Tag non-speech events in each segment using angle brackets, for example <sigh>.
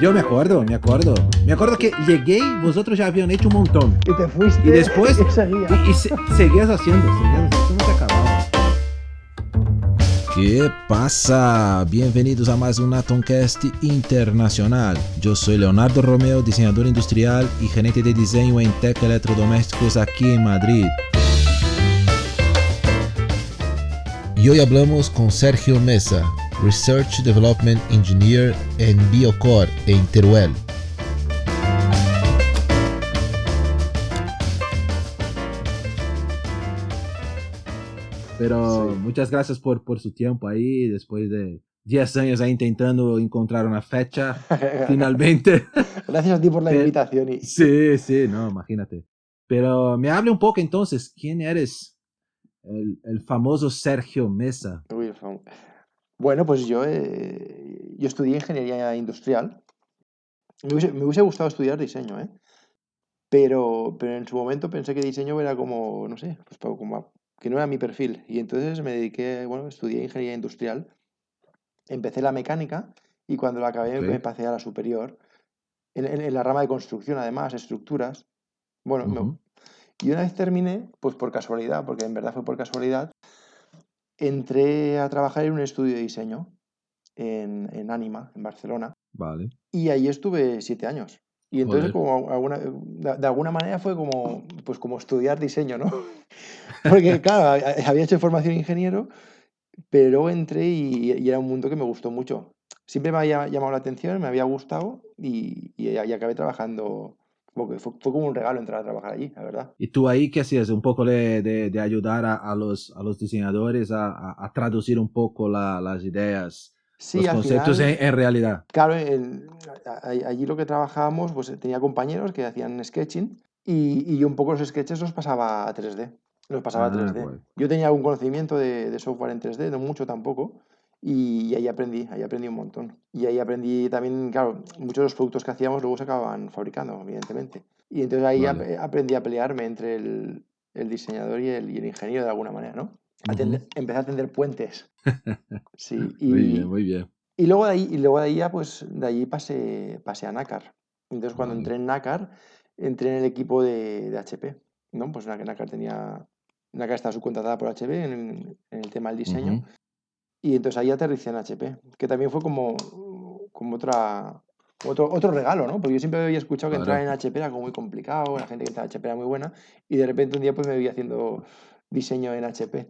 Yo me acuerdo, me acuerdo. Me acuerdo que llegué vosotros ya habían hecho un montón. Y te fuiste. Y después. Y. Y, se- seguías haciendo, seguías haciendo, no se acababa. ¿Qué pasa? Bienvenidos a más un Atomcast internacional. Yo soy Leonardo Romeo, diseñador industrial y gerente de diseño en Tech Electrodomésticos aquí en Madrid. Y hoy hablamos con Sergio Mesa, Research Development Engineer en Biocore en Teruel. Pero Sí. muchas gracias por, por su tiempo ahí, después de 10 años ahí intentando encontrar una fecha, <laughs> finalmente. <laughs> Gracias a ti por la <laughs> invitación. Y... Sí, sí, no, imagínate. Pero me hable un poco entonces, ¿quién eres? El, el famoso Sergio Mesa. Uy, fam- Bueno, pues yo, eh, yo estudié ingeniería industrial. Me hubiese, me hubiese gustado estudiar diseño, ¿eh? Pero, pero en su momento pensé que diseño era como, no sé, pues como que no era mi perfil. Y entonces me dediqué, bueno, estudié ingeniería industrial. Empecé la mecánica y cuando la acabé me pasé a la superior. En, en- en la rama de construcción, además, estructuras. Bueno, me- Ujú. y una vez terminé, pues por casualidad, porque en verdad fue por casualidad, entré a trabajar en un estudio de diseño en, en Anima, en Barcelona, Vale. y allí estuve siete años. Y entonces, Joder. como alguna, de, alguna manera fue como, pues como estudiar diseño, ¿no? <laughs> Porque, claro, había hecho formación de ingeniero, pero entré y, y era un mundo que me gustó mucho. Siempre me había llamado la atención, me había gustado y, y, y acabé trabajando. Como que fue, fue como un regalo entrar a trabajar allí, la verdad. ¿Y tú ahí qué hacías? Un poco de, de, de ayudar a, a los, a los diseñadores a, a- a traducir un poco la- las ideas, Sí, los conceptos final- en, en realidad. Claro, a- a- allí lo que trabajábamos, pues tenía compañeros que hacían sketching y, y yo un poco los sketches los pasaba a 3D. Los pasaba a Ah, 3D. guay. Yo tenía algún conocimiento de, de software en 3D, no mucho tampoco, y, ahí aprendí, ahí aprendí un montón. Y ahí aprendí también, claro, muchos de los productos que hacíamos luego se acababan fabricando, evidentemente. Y entonces ahí Vale. ap- aprendí a pelearme entre el, el diseñador y el, y el ingeniero de alguna manera, ¿no? A empecé a tender puentes. <laughs> Sí, y, Muy bien, muy bien. y luego de ahí, y luego de ahí ya, pues, de allí pasé, pasé a Nácar. Entonces, cuando Vale. entré en Nácar, entré en el equipo de, de HP, ¿no? Pues Nácar tenía... Nácar estaba subcontratada por HP en, en el tema del diseño. Ujú. Y entonces ahí aterricé en HP, que también fue como, como otra, otro, otro regalo, ¿no? Porque yo siempre había escuchado que entrar en HP era como muy complicado, la gente que estaba en HP era muy buena, y de repente un día pues me vi haciendo diseño en HP.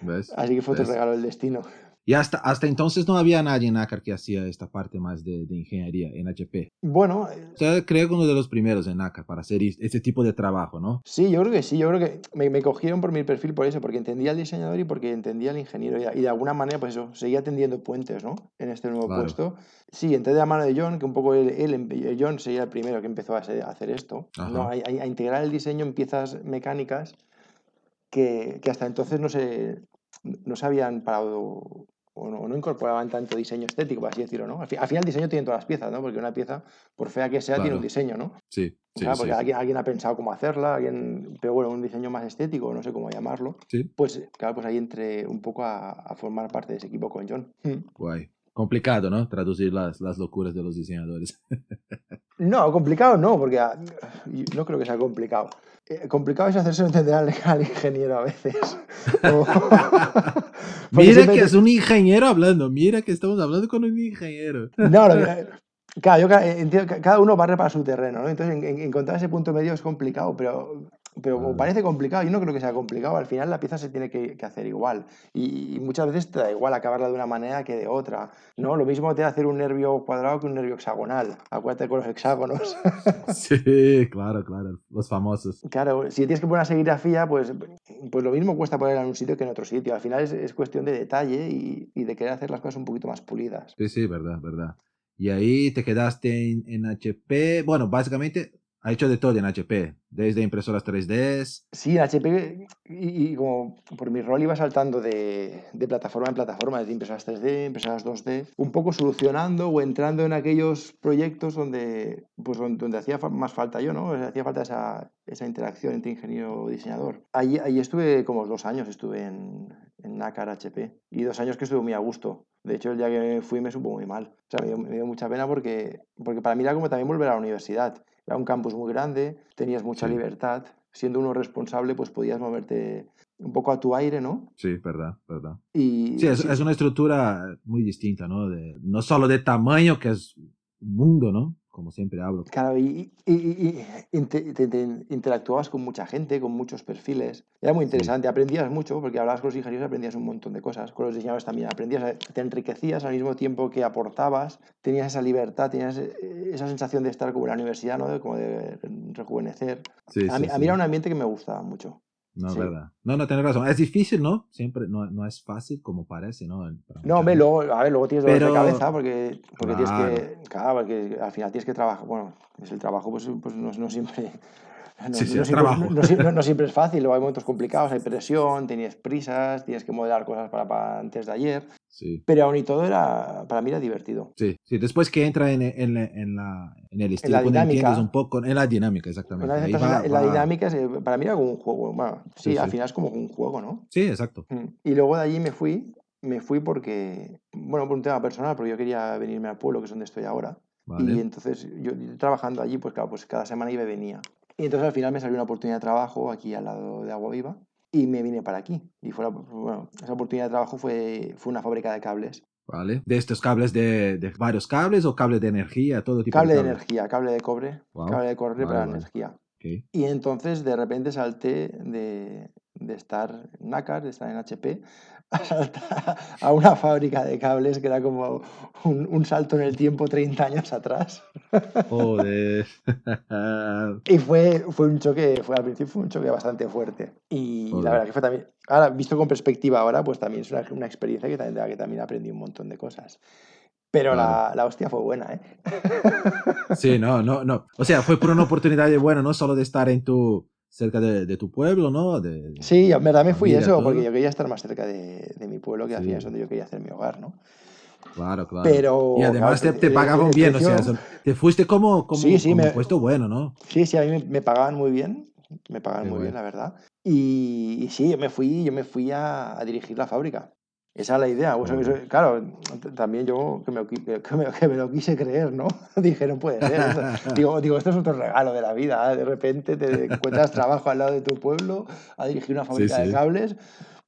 ¿Ves? Así que fue otro regalo del destino. Y hasta, hasta entonces no había nadie en NACAR que hacía esta parte más de, de ingeniería en HP. Bueno, eh, Usted creo que uno de los primeros en NACAR para hacer este tipo de trabajo, ¿no? Sí, yo creo que sí, yo creo que me, me cogieron por mi perfil por eso, porque entendía al diseñador y porque entendía al ingeniero y, de- alguna manera, pues eso, seguía tendiendo puentes, ¿no? En este nuevo Claro. puesto. Sí, entré de la mano de John, que un poco él, John sería el primero que empezó a, hacer- esto, ¿no? A, Ajá. a- a integrar el diseño en piezas mecánicas que, que hasta entonces no se, no se habían parado o no, no incorporaban tanto diseño estético, por así decirlo, ¿no? Al, fi- al final el diseño tiene todas las piezas, ¿no? Porque una pieza, por fea que sea, tiene un Claro. diseño, ¿no? Sí, sí, Claro, sí. porque alguien, alguien ha pensado cómo hacerla, alguien, pero bueno, un diseño más estético, no sé cómo llamarlo. Sí, Pues claro, pues ahí entré un poco a, a formar parte de ese equipo con John. Hmm. guay. Complicado, ¿no? Traducir las, las locuras de los diseñadores. <laughs> No, complicado no, porque ah, no creo que sea complicado. Eh, complicado es hacerse entender al, ingeniero a veces. <laughs> O- porque Mira que es un ingeniero hablando, mira que estamos hablando con un ingeniero. No, lo que- <laughs> claro, yo entiendo que cada uno barre para su terreno, ¿no? Entonces en- en- encontrar ese punto medio es complicado, pero, pero como Claro. parece complicado, yo no creo que sea complicado, al final la pieza se tiene que, que hacer igual y, y muchas veces te da igual acabarla de una manera que de otra, ¿no? Lo mismo te hacer un nervio cuadrado que un nervio hexagonal, acuérdate con los hexágonos. <laughs> Sí, claro, claro, los famosos. Claro, si tienes que poner una serigrafía, pues, pues lo mismo cuesta ponerla en un sitio que en otro sitio, al final es, es cuestión de detalle y, y de querer hacer las cosas un poquito más pulidas. Sí, sí, verdad, verdad. Y ahí te quedaste en, en HP. Bueno, básicamente Ha hecho de todo en HP, desde impresoras 3D. Sí, HP, y, y como por mi rol iba saltando de, de, plataforma en plataforma, desde impresoras 3D, impresoras 2D, un poco solucionando o entrando en aquellos proyectos donde, pues, donde, donde hacía más falta yo, ¿no? Hacía falta esa, esa interacción entre ingeniero y diseñador. Allí, allí estuve como dos años, estuve en, en HP, y dos años que estuve muy a gusto. De hecho, el día que fui me supo muy mal. O sea, me dio, me dio, mucha pena porque, porque para mí era como también volver a la universidad. Era un campus muy grande, tenías mucha libertad. Siendo uno responsable, pues podías moverte un poco a tu aire, ¿no? Sí, verdad, verdad. Y, sí, es, sí. es una estructura muy distinta, ¿no? De, no solo de tamaño, que es un mundo, ¿no? Como siempre hablo. Claro, y, y, y, y te, te, te interactuabas con mucha gente, con muchos perfiles. Era muy interesante, sí. aprendías mucho, porque hablabas con los ingenieros, aprendías un montón de cosas. Con los diseñadores también aprendías, te enriquecías al mismo tiempo que aportabas, tenías esa libertad, tenías esa sensación de estar como en la universidad, ¿no? Como de rejuvenecer. Sí, a, mí, a mí era un ambiente que me gustaba mucho. No, sí. verdad. No, no, tienes razón. Es difícil, ¿no? Siempre no, no es fácil como parece, ¿no? No, hombre, luego, a ver, luego tienes dolor Pero... de cabeza porque, porque claro. tienes que, claro, porque al final tienes que trabajar, bueno, es el trabajo, pues, pues no, no siempre... No, sí, sí, no, siempre, no, no, siempre, <laughs> es fácil, hay momentos complicados, hay presión, tienes prisas, tienes que modelar cosas para, para antes de ayer. Sí. Pero aún y todo era, para mí era divertido. Sí, sí. después que entra en, en, en, la, en el estilo, en la dinámica, un poco, en la dinámica, exactamente. Ahí va, en la, va... dinámica, para mí era como un juego, bueno, sí, sí, al final es como un juego, ¿no? Sí, exacto. Y luego de allí me fui, me fui porque, bueno, por un tema personal, porque yo quería venirme al pueblo, que es donde estoy ahora. Vale. Y entonces, yo trabajando allí, pues claro, pues cada semana iba y venía. Y entonces al final me salió una oportunidad de trabajo aquí al lado de Agua Viva y me vine para aquí. Y fue la, bueno, esa oportunidad de trabajo fue, fue una fábrica de cables. Vale. ¿De estos cables de, de varios cables o cables de energía? Todo tipo cable de, de energía, cable de cobre, wow. cable de cobre vale, para vale. energía. Okay. Y entonces de repente salté de, de estar en NACAR, de estar en HP, a, a una fábrica de cables que era como un, un, salto en el tiempo 30 años atrás. Joder. <laughs> y fue, fue un choque, fue al principio fue un choque bastante fuerte. Y Joder. la verdad que fue también, ahora visto con perspectiva ahora, pues también es una, una experiencia que también, que también aprendí un montón de cosas. Pero claro. la, la, hostia fue buena, ¿eh? sí, no, no, no. O sea, fue por una oportunidad de, bueno, no solo de estar en tu, cerca de, de tu pueblo, ¿no? De, sí, en verdad me fui eso, todo. porque yo quería estar más cerca de, de mi pueblo, que sí. final es donde yo quería hacer mi hogar, ¿no? Claro, claro. Pero, y además claro, te, te, pagaban bien, o sea, te fuiste como, como, sí, sí, como me, un puesto bueno, ¿no? Sí, sí, a mí me, me pagaban muy bien, me pagaban Qué muy bueno. bien, la verdad. Y, y, sí, yo me fui, yo me fui a, a dirigir la fábrica. Esa es la idea. Eso, claro, también yo que me, que, me, que me, lo quise creer, ¿no? <laughs> Dije, no puede ser. <laughs> digo, digo, esto es otro regalo de la vida. ¿eh? De repente te <laughs> encuentras trabajo al lado de tu pueblo a dirigir una fábrica sí, sí. de cables,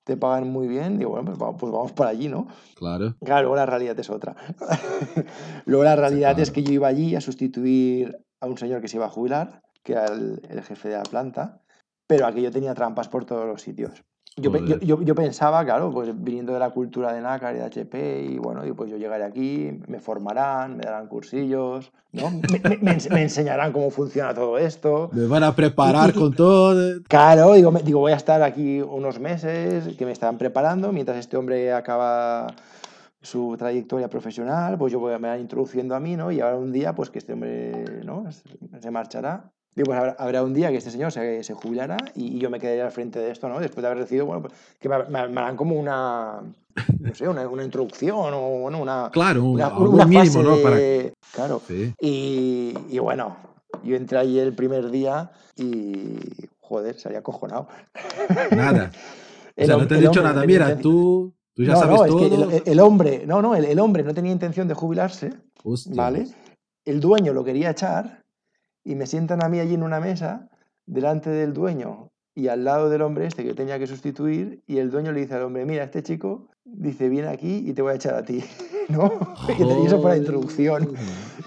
te pagan muy bien. Digo, bueno, pues vamos, pues vamos por allí, ¿no? Claro. Claro, luego la realidad es otra. luego la realidad claro. es que yo iba allí a sustituir a un señor que se iba a jubilar, que era el, el jefe de la planta, pero aquí yo tenía trampas por todos los sitios. Yo, yo, yo, yo, pensaba, claro, pues viniendo de la cultura de NACAR y de HP, y bueno, y pues yo llegaré aquí, me formarán, me darán cursillos, ¿no? Me, me, me enseñarán cómo funciona todo esto. Me van a preparar y, con todo. Claro, digo, digo, voy a estar aquí unos meses que me están preparando mientras este hombre acaba su trayectoria profesional, pues yo voy, me van introduciendo a mí, ¿no? Y ahora un día, pues que este hombre, ¿no? Se marchará Digo, pues habrá, habrá, un día que este señor se, se jubilará y, y, yo me quedaré al frente de esto, ¿no? Después de haber recibido, bueno, pues, que me, me, me, harán como una, no sé, una, una introducción o bueno, una... Claro, una, una mínimo, ¿no? Para... Claro. Sí. Y, y, bueno, yo entré ahí el primer día y, joder, se había acojonado. <laughs> Nada. o sea, no te he dicho hombre, nada. Mira, tú, tú ya no, sabes no, todo. Es que el, el, hombre, no, no, el, el, hombre no tenía intención de jubilarse, Hostia. ¿vale? El dueño lo quería echar y me sientan a mí allí en una mesa delante del dueño y al lado del hombre este que tenía que sustituir y el dueño le dice al hombre, mira, este chico dice, viene aquí y te voy a echar a ti, <laughs> ¿no? <laughs> Y eso fue la introducción.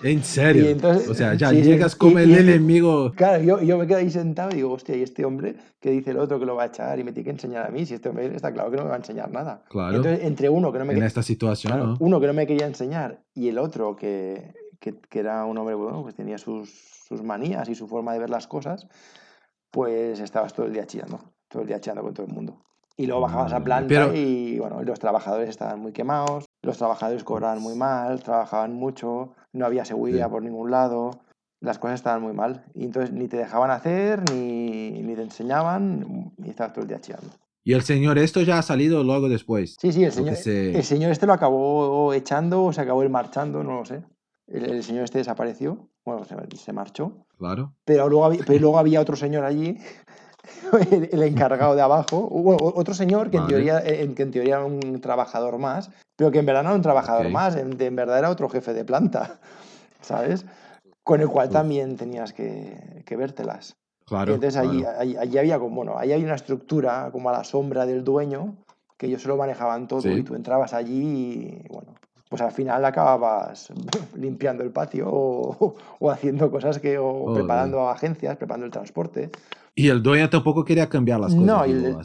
¿En serio? Entonces, o sea, ya sí, llegas como el y, enemigo. Claro, yo, yo me quedo ahí sentado y digo, hostia, ¿y este hombre que dice el otro que lo va a echar y me tiene que enseñar a mí? Si este hombre está claro que no me va a enseñar nada. Claro. Entonces, entre uno que no me... En esta situación, claro, ¿no? Uno que no me quería enseñar y el otro que, que, que era un hombre, bueno, pues tenía sus, sus manías y su forma de ver las cosas, pues estabas todo el día chillando, todo el día chillando con todo el mundo. Y luego bajabas a planta Pero... y bueno, los trabajadores estaban muy quemados, los trabajadores cobraban muy mal, trabajaban mucho, no había seguridad sí. por ningún lado. las cosas estaban muy mal. Y entonces ni te dejaban hacer, ni, ni te enseñaban, y estabas todo el día chillando. Y el señor esto ya ha salido luego después. Sí, sí, el señor, se- el señor este lo acabó echando, o se acabó él marchando, no lo sé. El, el señor este desapareció, bueno, se, se marchó. Claro. Pero luego, había, pero luego había otro señor allí, <laughs> el, el encargado de abajo, bueno, otro señor que en, teoría, en, que en teoría era un trabajador más, pero que en verdad no era un trabajador más, en, en verdad era otro jefe de planta, <laughs> ¿sabes? Con el cual también tenías que, que vértelas. Y Claro. entonces allí, claro. allí, allí había como, bueno, ahí hay una estructura como a la sombra del dueño, que ellos se lo manejaban todo Sí. y tú entrabas allí y bueno, pues al final acababas <laughs> limpiando el patio o, o haciendo cosas que, o preparando agencias, preparando el transporte. Y el dueño tampoco quería cambiar las cosas. No, el,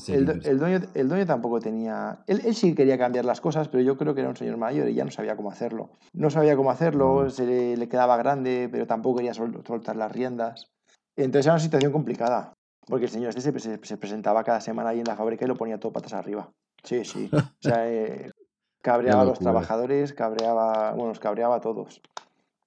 el- dueño, el dueño tampoco tenía. Él, él sí quería cambiar las cosas, pero yo creo que era un señor mayor y ya no sabía cómo hacerlo. No sabía cómo hacerlo, Mm. se le, le quedaba grande, pero tampoco quería sol- soltar las riendas. Entonces era una situación complicada, porque el señor este se, se- se presentaba cada semana ahí en la fábrica y lo ponía todo patas arriba. Sí, sí. O sea, <laughs> eh, cabreaba a los trabajadores, cabreaba, bueno, los cabreaba a todos.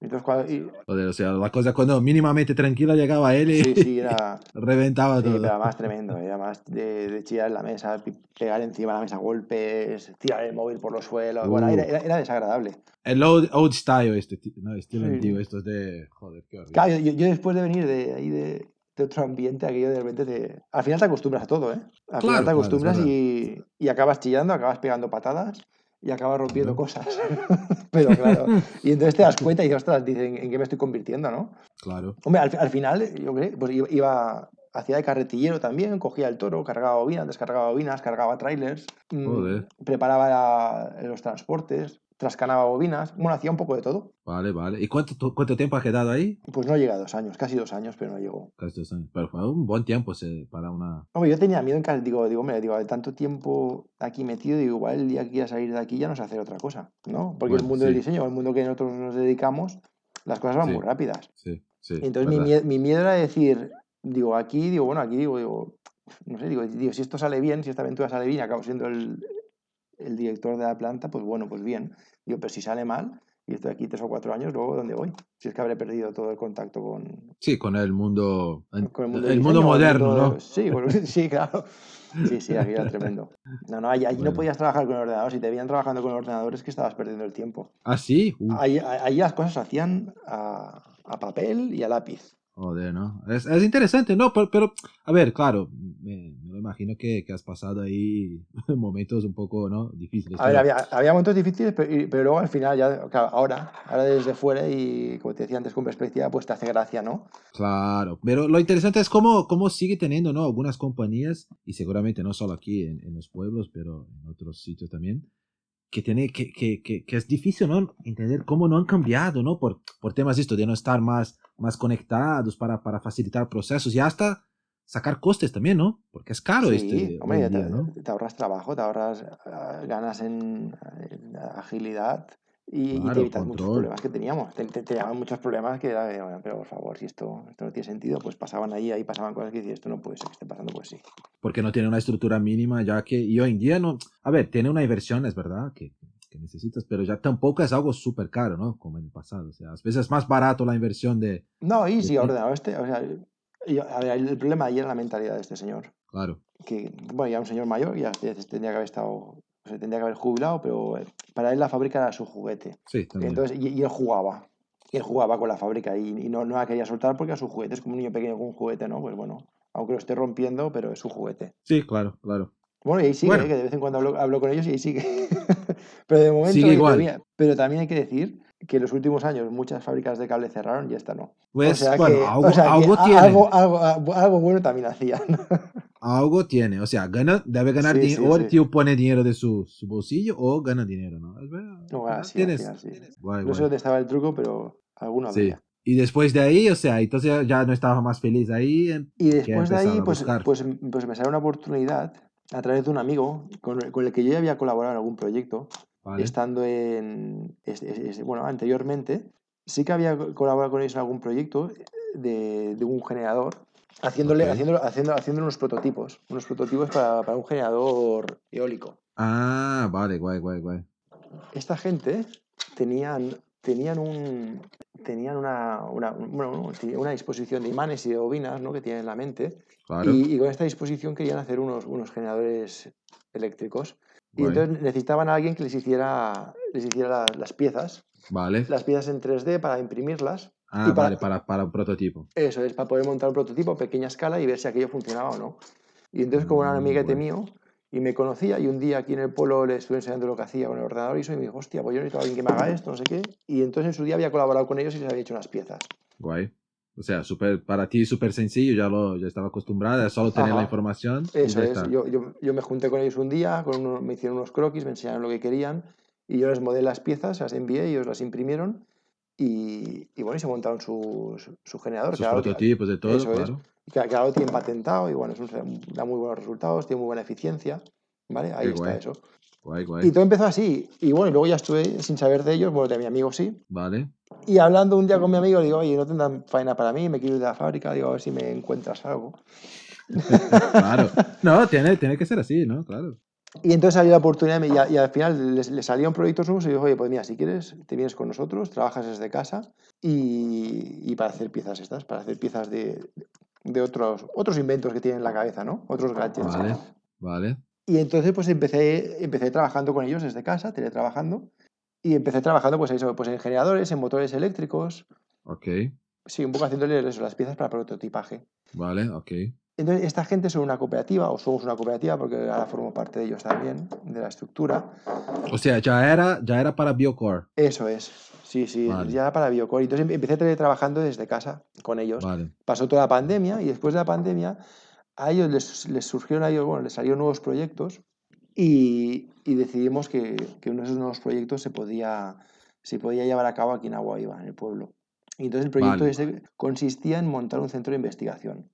Entonces, cuando, y- Joder, o sea, la cosa cuando mínimamente tranquila llegaba él y sí, sí, era. <laughs> reventaba Sí, todo. pero además tremendo, ¿eh? además de, de chillar en la mesa, pegar encima de la mesa golpes, tirar el móvil por los suelos. Bueno, Uh. era, era- era desagradable. El old, old style, este, no, estilo antiguo, estos de... Joder, qué horrible. Claro, yo, yo después de venir de ahí de, de otro ambiente, aquello de repente te. Al final te acostumbras a todo, ¿eh? Al Claro, final te claro, es acostumbras verdad. y, y acabas chillando, acabas pegando patadas y acabas rompiendo cosas. <laughs> pero claro. Y entonces te das cuenta y dices, ostras, dicen, ¿en qué me estoy convirtiendo, no? Claro. Hombre, al, al final, yo creo, pues iba, hacía de carretillero también, cogía el toro, cargaba bobinas, descargaba bobinas, cargaba trailers, mm, Joder. preparaba los transportes, trascanaba bobinas, bueno, hacía un poco de todo. Vale, vale. ¿Y cuánto, cuánto tiempo ha quedado ahí? Pues no llega a dos años, casi dos años, pero no llegó. Casi dos años. Pero fue un buen tiempo se- para una... Hombre, yo tenía miedo en casa, digo, digo, hombre, digo, de tanto tiempo aquí metido, digo, igual el día que quiera salir de aquí ya no sé hacer otra cosa, ¿no? Porque el Bueno, mundo del diseño, el mundo que nosotros nos dedicamos, las cosas van Sí. muy rápidas. Sí, sí. Y entonces mi, verdad. mie- mi miedo era decir, digo, aquí, digo, bueno, aquí digo, digo, no sé, digo, digo, si esto sale bien, si esta aventura sale bien acabo siendo el, el director de la planta, pues bueno, pues bien. Digo, pero si sale mal y estoy aquí tres o cuatro años, luego ¿dónde voy? Si es que habré perdido todo el contacto con, Sí, con el mundo... con el mundo, diseño, moderno, ¿no? Sí, bueno, <laughs> sí, claro. Sí, sí, aquí era <laughs> tremendo. No, no, allí, allí no podías trabajar con el ordenador. Si te veían trabajando con el ordenador es que estabas perdiendo el tiempo. Ah, sí. Uh, Allí, allí las cosas se hacían a, a papel y a lápiz. Joder, ¿no? Es, es interesante, ¿no? Pero, pero, a ver, claro, me, me imagino que, que has pasado ahí <laughs> momentos un poco, ¿no? Difíciles. A ver, había, había momentos difíciles, pero, pero luego al final, ya, claro, ahora, ahora desde fuera y como te decía antes con perspectiva, pues te hace gracia, ¿no? Claro, pero lo interesante es cómo, cómo sigue teniendo, ¿no? Algunas compañías, y seguramente no solo aquí en, en los pueblos, pero en otros sitios también, que, tiene, que, que, que, que es difícil, ¿no? Entender cómo no han cambiado, ¿no? Por, por temas de esto, de no estar más, más conectados para, para facilitar procesos y hasta sacar costes también, ¿no? Porque es caro sí, este hombre, en te, día, ¿no? te ahorras trabajo, te ahorras ah, ganas en, en agilidad y, y te Claro, evitas muchos problemas que teníamos. Te, te, te llevaban muchos problemas que era, bueno, pero por favor, si esto, esto no tiene sentido, pues pasaban ahí, ahí pasaban cosas que dices, esto no puede ser que esté pasando, pues sí. porque no tiene una estructura mínima, ya que y hoy en día no, a ver, tiene una inversión, es verdad, que, que necesitas, pero ya tampoco es algo súper caro, ¿no? Como en el pasado, o sea, a veces es más barato la inversión de, No, y ti. ordenador este, o sea, yo- a ver, el problema ahí era la mentalidad de este señor. claro, que, bueno, ya un señor mayor, ya te- tendría que haber estado, se tendría que haber jubilado, pero eh, para él la fábrica era su juguete. sí, también. Entonces, y, y él jugaba, y él jugaba con la fábrica y, y no, no la quería soltar porque era su juguete, es como un niño pequeño con un juguete, ¿no? Pues bueno, aunque lo esté rompiendo, pero es su juguete. sí, claro, claro. Bueno, y ahí sigue, Bueno. ¿eh? que de vez en cuando hablo, hablo con ellos y ahí sigue. <laughs> pero de momento, Sigue igual. pero también hay que decir que en los últimos años muchas fábricas de cable cerraron y esta no. Pues, o sea bueno, que, algo, o sea que algo a- tiene, algo, algo, algo bueno también hacían. <laughs> algo tiene, o sea, gana, debe ganar Sí, dinero, sí, o el tío pone dinero de su, su bolsillo o gana dinero, ¿no? Es verdad, No, al final sí, al tienes, final sí. guay, No sé dónde estaba el truco, pero alguno Sí. había. Y después de ahí, o sea, entonces ya no estaba más feliz ahí. Y después de ahí, a pues, pues, pues me salió una oportunidad a través de un amigo con el, con el que yo ya había colaborado en algún proyecto, ¿vale? estando en, es- es- es- bueno, anteriormente, sí que había co- colaborado con ellos en algún proyecto de, de un generador, haciéndole, Ok. haciéndolo, haciendo, haciendo unos prototipos, unos prototipos para, para un generador eólico. Ah, vale, guay, guay, guay. Esta gente tenían tenían un tenían una, una, bueno, una disposición de imanes y de bobinas ¿no? que tienen en la mente Claro. y, y con esta disposición querían hacer unos, unos generadores eléctricos y entonces necesitaban a alguien que les hiciera, les hiciera la- las piezas, Vale. las piezas en 3D para imprimirlas. Ah, y para- vale, para, para un prototipo. Eso es, para poder montar un prototipo a pequeña escala y ver si aquello funcionaba o no. Y entonces, como era un Mm, amiguete guay. mío y me conocía, y un día aquí en el pueblo le estuve enseñando lo que hacía con el ordenador y eso, y me dijo, hostia, pues yo necesito a alguien que me haga esto, no sé qué. Y entonces en su día había colaborado con ellos y les había hecho unas piezas. Guay. O sea, super, para ti súper sencillo, ya lo ya estaba acostumbrada, solo tener Ajá. la información. y Eso es, yo, yo, yo me junté con ellos un día, con uno- me hicieron unos croquis, me enseñaron lo que querían y yo les modelé las piezas, las envié, ellos las imprimieron y, y bueno, y se montaron su, su, su generador. Sus prototipos de todo, eso es. claro. que, que ahora lo tienen patentado y bueno, eso da muy buenos resultados, tiene muy buena eficiencia, ¿vale? Ahí Qué está guay. eso. Guay, Y guay. todo empezó así, y bueno, y luego ya estuve sin saber de ellos, bueno, de mi amigo sí, Vale. y hablando un día con mi amigo, digo, oye, no tendrán faena para mí, me quiero ir de la fábrica, digo, a ver si me encuentras algo. <laughs> Claro. No, tiene, tiene que ser así, ¿no? Claro. Y entonces salió la oportunidad y, a- y al final les, les salían proyectos nuevos y dijo, oye, pues mira, si quieres, te vienes con nosotros, trabajas desde casa y, y para hacer piezas estas, para hacer piezas de, de otros, otros inventos que tienen en la cabeza, ¿no? Otros gadgets. Vale. Vale. Y entonces pues empecé, empecé trabajando con ellos desde casa, teletrabajando, y empecé trabajando pues eso, pues en generadores, en motores eléctricos, Ok. sí, un poco haciéndoles eso, las piezas para prototipaje. Vale, ok. Entonces, esta gente son una cooperativa, o somos una cooperativa, porque ahora formo parte de ellos también, de la estructura. O sea, ya era, ya era para Biocore. Eso es, sí, sí, Vale. ya para Biocore. Entonces em- empecé teletrabajando desde casa con ellos. Vale. Pasó toda la pandemia y después de la pandemia a ellos les, les surgieron, a ellos, bueno, les salieron nuevos proyectos y, y decidimos que, que uno de esos nuevos proyectos se podía, se podía llevar a cabo aquí en Aguaiba, en el pueblo. Y entonces el proyecto Vale. consistía en montar un centro de investigación.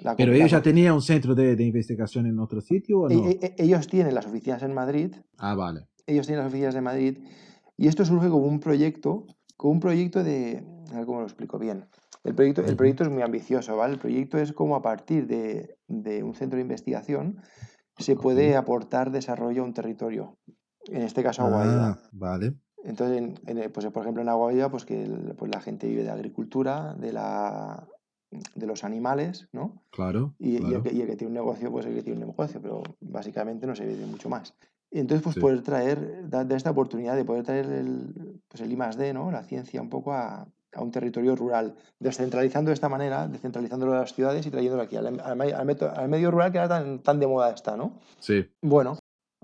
La Pero ellos ya tenían un centro de, de investigación en otro sitio o e- no? e- e- ellos tienen las oficinas en Madrid, Ah, vale. ellos tienen las oficinas de Madrid y esto surge como un proyecto, como un proyecto de, a ver cómo lo explico bien. El proyecto, el proyecto es muy ambicioso, ¿vale? El proyecto es como a partir de, de un centro de investigación se puede aportar desarrollo a un territorio. En este caso a Guaira. Ah, vale. Entonces, en- en el- pues, por ejemplo, en Aguaira, pues que el- pues, la gente vive de agricultura, de, la, de los animales, ¿no? Claro. Y, y claro. el que, y el que tiene un negocio, pues el que tiene un negocio, pero básicamente no se ve de mucho más. Y entonces, pues Sí. poder traer, dar, esta oportunidad de poder traer el, pues el I más D, ¿no? La ciencia un poco a, a un territorio rural, descentralizando de esta manera, descentralizándolo de las ciudades y trayéndolo aquí, al, al medio rural que ahora tan, tan de moda está, ¿no? Sí. Bueno,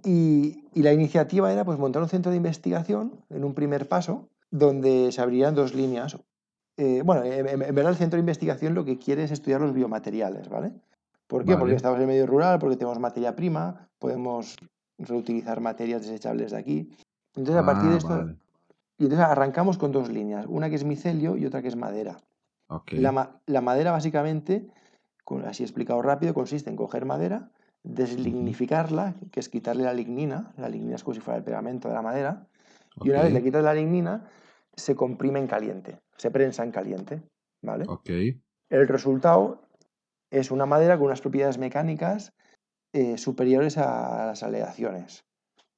y, y la iniciativa era pues montar un centro de investigación en un primer paso, donde se abrirían dos líneas. Eh, bueno, en, verdad el centro de investigación lo que quiere es estudiar los biomateriales, ¿vale? ¿Por qué? Porque estamos en el medio rural, porque tenemos materia prima, podemos reutilizar materias desechables de aquí. Entonces, a partir Ah, de esto, vale. y entonces arrancamos con dos líneas, una que es micelio y otra que es madera. La, ma- la madera, básicamente, con- así explicado rápido, consiste en coger madera, deslignificarla, que es quitarle la lignina, la lignina es como si fuera el pegamento de la madera, y una vez le quitas la lignina, se comprime en caliente, se prensa en caliente, ¿vale? Ok. El resultado es una madera con unas propiedades mecánicas eh, superiores a las aleaciones,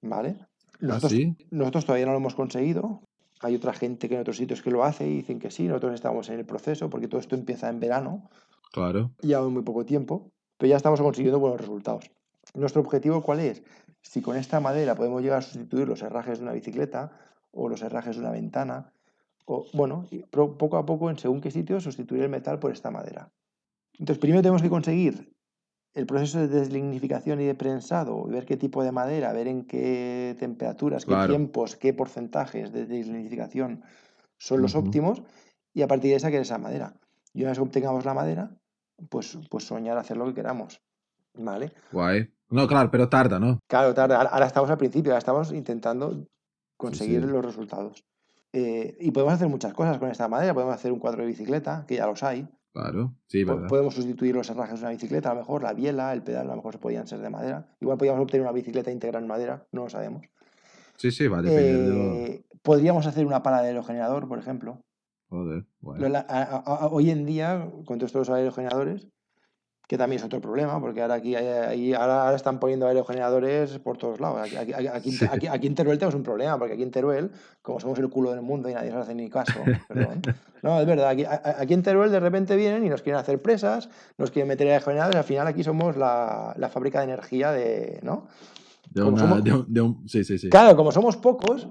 ¿vale? Ah, Nosotros, sí. nosotros todavía no lo hemos conseguido. Hay otra gente que en otros sitios que lo hace y dicen que sí. Nosotros estamos en el proceso porque todo esto empieza en verano, Claro. ya muy poco tiempo, pero ya estamos consiguiendo buenos resultados. Nuestro objetivo, ¿cuál es? Si con esta madera podemos llegar a sustituir los herrajes de una bicicleta o los herrajes de una ventana, o bueno, poco a poco en según qué sitio sustituir el metal por esta madera. Entonces, primero tenemos que conseguir el proceso de deslignificación y de prensado, y ver qué tipo de madera, ver en qué temperaturas, qué Claro. tiempos, qué porcentajes de deslignificación son los óptimos, y a partir de esa que esa madera. Y una vez que obtengamos la madera, pues, pues soñar hacer lo que queramos. ¿Vale? Guay. No, claro, pero tarda, ¿no? Claro, tarde. Ahora, estamos al principio, ahora estamos intentando conseguir sí. los resultados. Eh, y podemos hacer muchas cosas con esta madera. Podemos hacer un cuadro de bicicleta, que ya los hay. Claro. Sí, verdad. Podemos sustituir los herrajes de una bicicleta, a lo mejor la biela, el pedal, a lo mejor se podían ser de madera. Igual podríamos obtener una bicicleta íntegra en madera, no lo sabemos. Sí, sí, va a depender de lo... Eh, podríamos hacer una pala de aerogenerador, por ejemplo. Joder, guay. Lo- la- a- a- a- hoy en día, con todos estos aerogeneradores, que también es otro problema, porque ahora aquí, ahí- ahora, ahora están poniendo aerogeneradores por todos lados. Aquí, aquí, aquí, Sí. aquí- en Teruel tenemos un problema, porque aquí en Teruel, como somos el culo del mundo y nadie nos hace ni caso, perdón. <laughs> No, es verdad, aquí, en Teruel de repente vienen y nos quieren hacer presas, nos quieren meter aerogeneradores, al final aquí somos la, la fábrica de energía de, ¿no? De una, somos- de un, de un- sí, sí, sí. Claro, como somos pocos,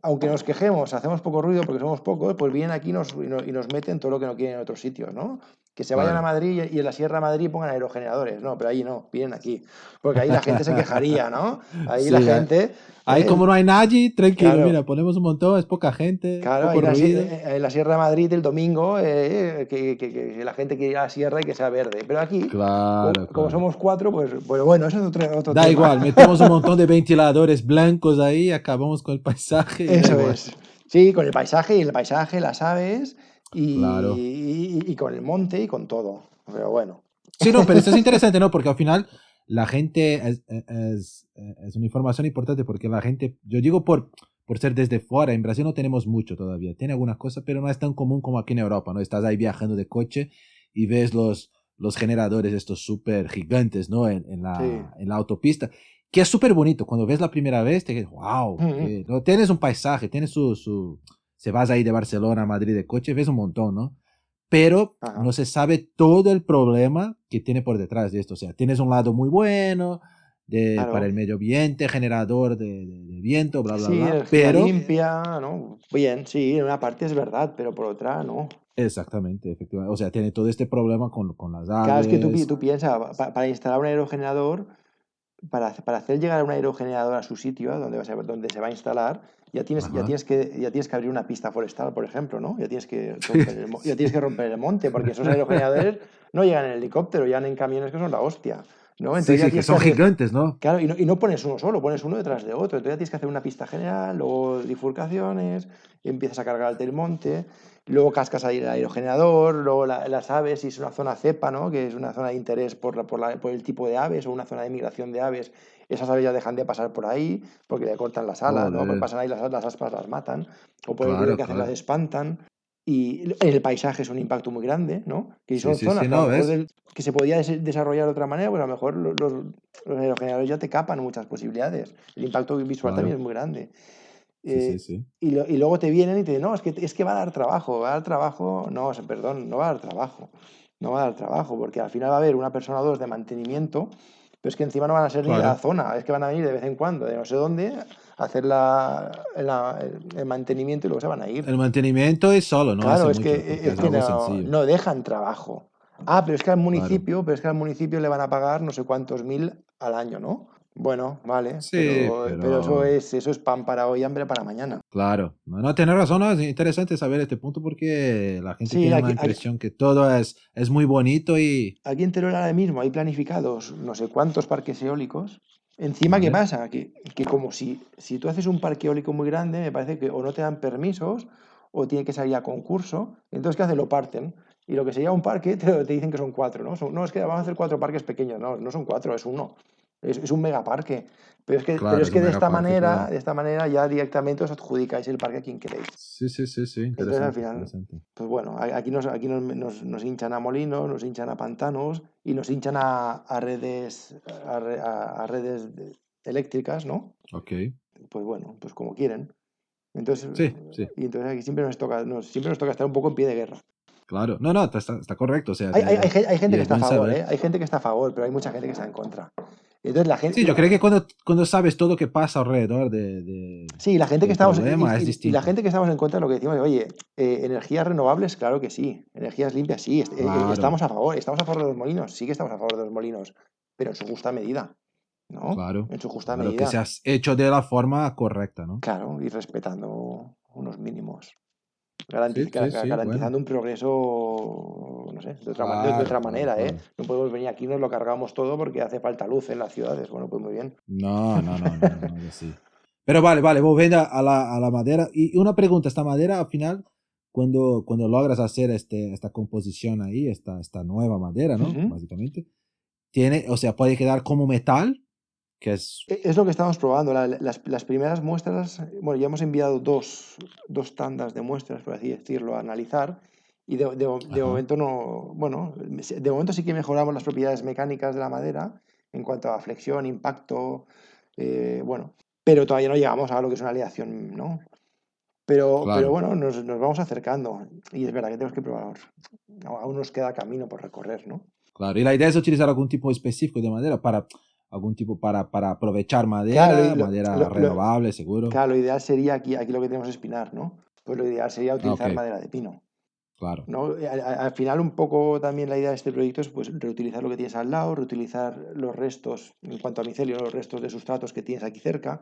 aunque nos quejemos, hacemos poco ruido porque somos pocos, pues vienen aquí nos, y nos, y nos meten todo lo que no quieren en otros sitios, ¿no? Que se vayan a Madrid y en la Sierra de Madrid pongan aerogeneradores. No, pero ahí no, vienen aquí. Porque ahí la gente se quejaría, ¿no? Ahí la Sí, ahí- gente. Ahí eh, como no hay nadie, tranquilo, Claro. mira, ponemos un montón, es poca gente, Claro, ahí poco la sie- ruido. eh, en la Sierra de Madrid el domingo, eh, que, que- que la gente quiere ir a la sierra y que sea verde. Pero aquí, Claro, como, como somos cuatro, pues, pues bueno, eso es otro, otro Da tema. igual, metemos un montón de ventiladores blancos ahí, acabamos con el paisaje. da Eso es. Sí, con el paisaje y el paisaje, las aves y, Claro. y- y con el monte y con todo. Pero bueno. Sí, no, pero esto es <laughs> interesante, ¿no? Porque al final la gente es, es, es una información importante porque la gente, yo digo por, por ser desde fuera, en Brasil no tenemos mucho todavía, tiene algunas cosas, pero no es tan común como aquí en Europa, ¿no? Estás ahí viajando de coche y ves los, los generadores estos súper gigantes, ¿no? En, en, la, Sí. en la autopista, que es súper bonito. Cuando ves la primera vez, te dices, wow, Ujú. eh, ¿no? tienes un paisaje, tienes su, su... Se vas ahí de Barcelona a Madrid de coche, ves un montón, ¿no? pero Ajá. no se sabe todo el problema que tiene por detrás de esto. O sea, tienes un lado muy bueno de, Claro. para el medio ambiente, generador de, de- de viento, bla, bla, Sí, bla. Pero, limpia, ¿no? Bien, sí, en una parte es verdad, pero por otra no. exactamente, efectivamente. O sea, tiene todo este problema con, con las aves. Claro, es que tú, pi- tú piensas, pa- para instalar un aerogenerador, para, para hacer llegar un aerogenerador a su sitio, donde, va a ser- donde se va a instalar, ya tienes, ya, tienes que, ya tienes que abrir una pista forestal, por ejemplo, ¿no? Ya tienes que <laughs> romper el, ya tienes que romper el monte, porque esos aerogeneradores no llegan en helicóptero, llegan en camiones que son la hostia, ¿no? Sí, Entonces sí, que son hacer- gigantes, ¿no? Claro, y no, y no pones uno solo, pones uno detrás de otro. Entonces ya tienes que hacer una pista general, luego bifurcaciones, empiezas a cargar del monte, luego cascas ahí el aerogenerador, luego la- las aves, si es una zona cepa, ¿no? que es una zona de interés por, la- por, la- por el tipo de aves o una zona de migración de aves, esas aves ya dejan de pasar por ahí porque le cortan las alas, ¿no? Porque pasan ahí las, las aspas, las matan, o por Claro, que hacen las espantan. Y el paisaje es un impacto muy grande, ¿no? Que son sí, zonas sí, no, del- que se podía des- desarrollar de otra manera, pues a lo mejor lo- los, los aerogeneradores ya te capan muchas posibilidades. El impacto visual Claro. también es muy grande. Sí, Eh, sí, sí. Y, lo- y luego te vienen y te dicen, no, es que, es que va a dar trabajo, va a dar trabajo. No, perdón, no va a dar trabajo. No va a dar trabajo, porque al final va a haber una persona o dos de mantenimiento, pero es que encima no van a ser ni de la zona, es que van a venir de vez en cuando, de no sé dónde, a hacer la, la- el mantenimiento y luego se van a ir. El mantenimiento es solo, ¿no? Claro, es mucho, que, es es que no dejan trabajo. Ah, pero es que al municipio, pero es que al municipio le van a pagar no sé cuántos mil al año, ¿no? Bueno, vale, Sí, pero, pero pero- eso es eso es pan para hoy, hambre para mañana. Claro, no, no, tienes razón, no, es interesante saber este punto porque la gente Sí, tiene aquí- aquí- impresión que todo es, es muy bonito y Aquí en Teruel ahora mismo hay planificados no sé cuántos parques eólicos. Encima, ¿qué pasa? Que, que como si, si tú haces un parque eólico muy grande, me parece que o no te dan permisos o tiene que salir a concurso. Entonces, ¿qué hacen? Lo parten. Y lo que sería un parque, <laughs> te, dicen que son cuatro, ¿no? Son- no, es que vamos a hacer cuatro parques pequeños. No, no son cuatro, es uno. Es, es un megaparque. Pero es que, Claro, pero es que de esta manera, claro. de esta manera ya directamente os adjudicáis el parque a quien queréis. sí, sí, sí, sí, Entonces, al final, pues bueno, aquí nos, aquí nos, nos- nos hinchan a molinos, nos hinchan a pantanos y nos hinchan a, a redes, a, a- a redes de- eléctricas, ¿no? Ok, Pues bueno, pues como quieren. Entonces, Sí, sí. Y entonces aquí siempre nos toca, nos- siempre nos toca estar un poco en pie de guerra. claro, no, no, está, está correcto, o sea, Hay, hay- hay hay gente que es está a favor. ¿eh? Hay gente que está a favor, pero hay mucha gente que está en contra. Entonces la gente. Sí, yo creo que cuando, cuando sabes todo lo que pasa alrededor de... de- Sí, la gente que estamos. y- problema y- es y distinto. la gente que estamos en contra de lo que decimos, oye, eh, energías renovables, claro que sí. Energías limpias, sí. est- eh, eh, Claro. Estamos a favor. Estamos a favor de los molinos. Sí que estamos a favor de los molinos. Pero en su justa medida. ¿No? Claro, En su justa medida. que se has hecho de la forma correcta, ¿no? Claro, y respetando unos mínimos. Garanti- Sí, sí, sí, garantizando bueno. un progreso, no sé, de otra, ma- de- Claro, otra claro, manera, ¿eh? claro. No podemos venir aquí y nos lo cargamos todo porque hace falta luz en las ciudades. Bueno, pues muy bien. No, no, no, no, no, no, sí. Pero vale, vale, volviendo a la, a la madera. Y una pregunta, esta madera al final, cuando, cuando logras hacer este, esta composición ahí, esta, esta nueva madera, ¿no? Ujú. Básicamente, tiene, o sea, puede quedar como metal, que es... E- Es lo que estamos probando. la- las, las primeras muestras, bueno, ya hemos enviado dos, dos tandas de muestras, por así decirlo, a analizar. Y de, de- de momento no, bueno, de momento sí que mejoramos las propiedades mecánicas de la madera en cuanto a flexión, impacto, eh, bueno, pero todavía no llegamos a lo que es una aleación, ¿no? Pero, pero Claro. bueno, nos, nos vamos acercando y es verdad que tenemos que probar. Aún nos queda camino por recorrer, ¿no? Claro, y la idea es utilizar algún tipo específico de madera para algún tipo para, para aprovechar madera, Claro, y lo- madera lo- lo- renovable, seguro. Claro, lo ideal sería aquí, aquí lo que tenemos es pinar, ¿no? Pues lo ideal sería utilizar ok. madera de pino. Claro. ¿no? Eh, Al, al- al final, un poco también la idea de este proyecto es pues, reutilizar lo que tienes al lado, reutilizar los restos, en cuanto a micelio, los restos de sustratos que tienes aquí cerca.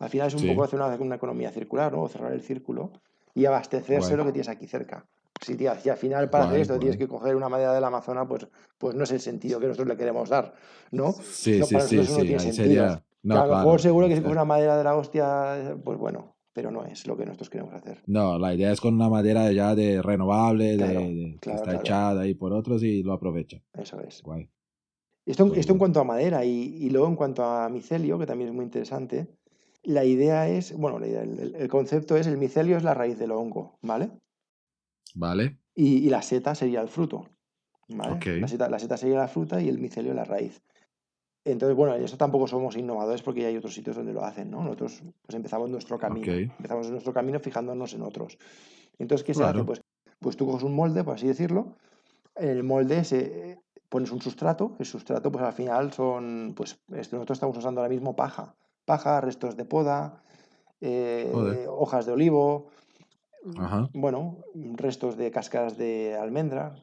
Al final es un Sí. poco hacer una, una economía circular, ¿no? O cerrar el círculo y abastecerse Guay. lo que tienes aquí cerca. Si, tía- si al final para hacer esto tienes que coger una madera del Amazonas, pues, pues no es el sentido que nosotros le queremos dar, ¿no? Sí, No, sí, para sí, nosotros eso no sí. tiene Ahí sentido. sería. No, Que a lo claro. mejor seguro que si coges una madera de la hostia, pues bueno, pero no es lo que nosotros queremos hacer. No, la idea es con una madera ya de renovable, de, Claro, de- que está echada ahí por otros y lo aprovecha. Eso es. Guay. Esto, Muy esto en cuanto a madera y, y luego en cuanto a micelio, que también es muy interesante, la idea es, bueno, la idea, el, el- el concepto es el micelio es la raíz del hongo, ¿vale? Vale. Y, y la seta sería el fruto, ¿vale? La seta, la seta sería la fruta y el micelio la raíz. Entonces, bueno, en eso tampoco somos innovadores porque ya hay otros sitios donde lo hacen, ¿no? Nosotros pues empezamos nuestro camino, empezamos nuestro camino fijándonos en otros. Entonces, ¿qué se Claro. hace? Pues, pues tú coges un molde, por así decirlo, en el molde se pones un sustrato, el sustrato pues al final son, pues nosotros estamos usando ahora mismo paja, paja, restos de poda, eh, hojas de olivo, Ajá. bueno, restos de cáscaras de almendra.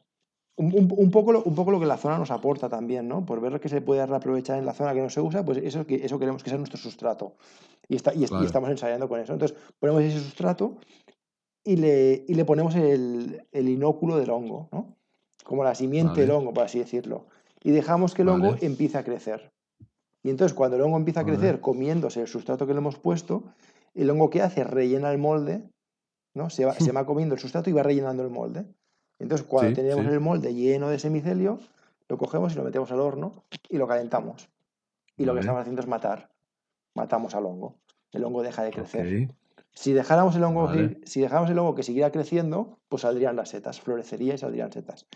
Un, un- un poco lo, un poco lo que la zona nos aporta también, ¿no? Por ver lo que se puede reaprovechar en la zona que no se usa, pues eso, que, eso queremos que sea nuestro sustrato. Y, está, y, estamos ensayando con eso. Entonces, ponemos ese sustrato y le, y le ponemos el, el inóculo del hongo, ¿no? Como la simiente del hongo, por así decirlo. Y dejamos que el hongo empiece a crecer. Y entonces, cuando el hongo empieza a Vale. crecer comiéndose el sustrato que le hemos puesto, el hongo que hace rellena el molde, ¿no? Se va, se va comiendo el sustrato y va rellenando el molde. Entonces, cuando Sí, tenemos sí. el molde lleno de ese micelio, lo cogemos y lo metemos al horno y lo calentamos. Y lo que estamos haciendo es matar. Matamos al hongo. El hongo deja de crecer. Si dejáramos el hongo, Vale. si dejáramos el hongo que siguiera creciendo, pues saldrían las setas, florecería y saldrían setas.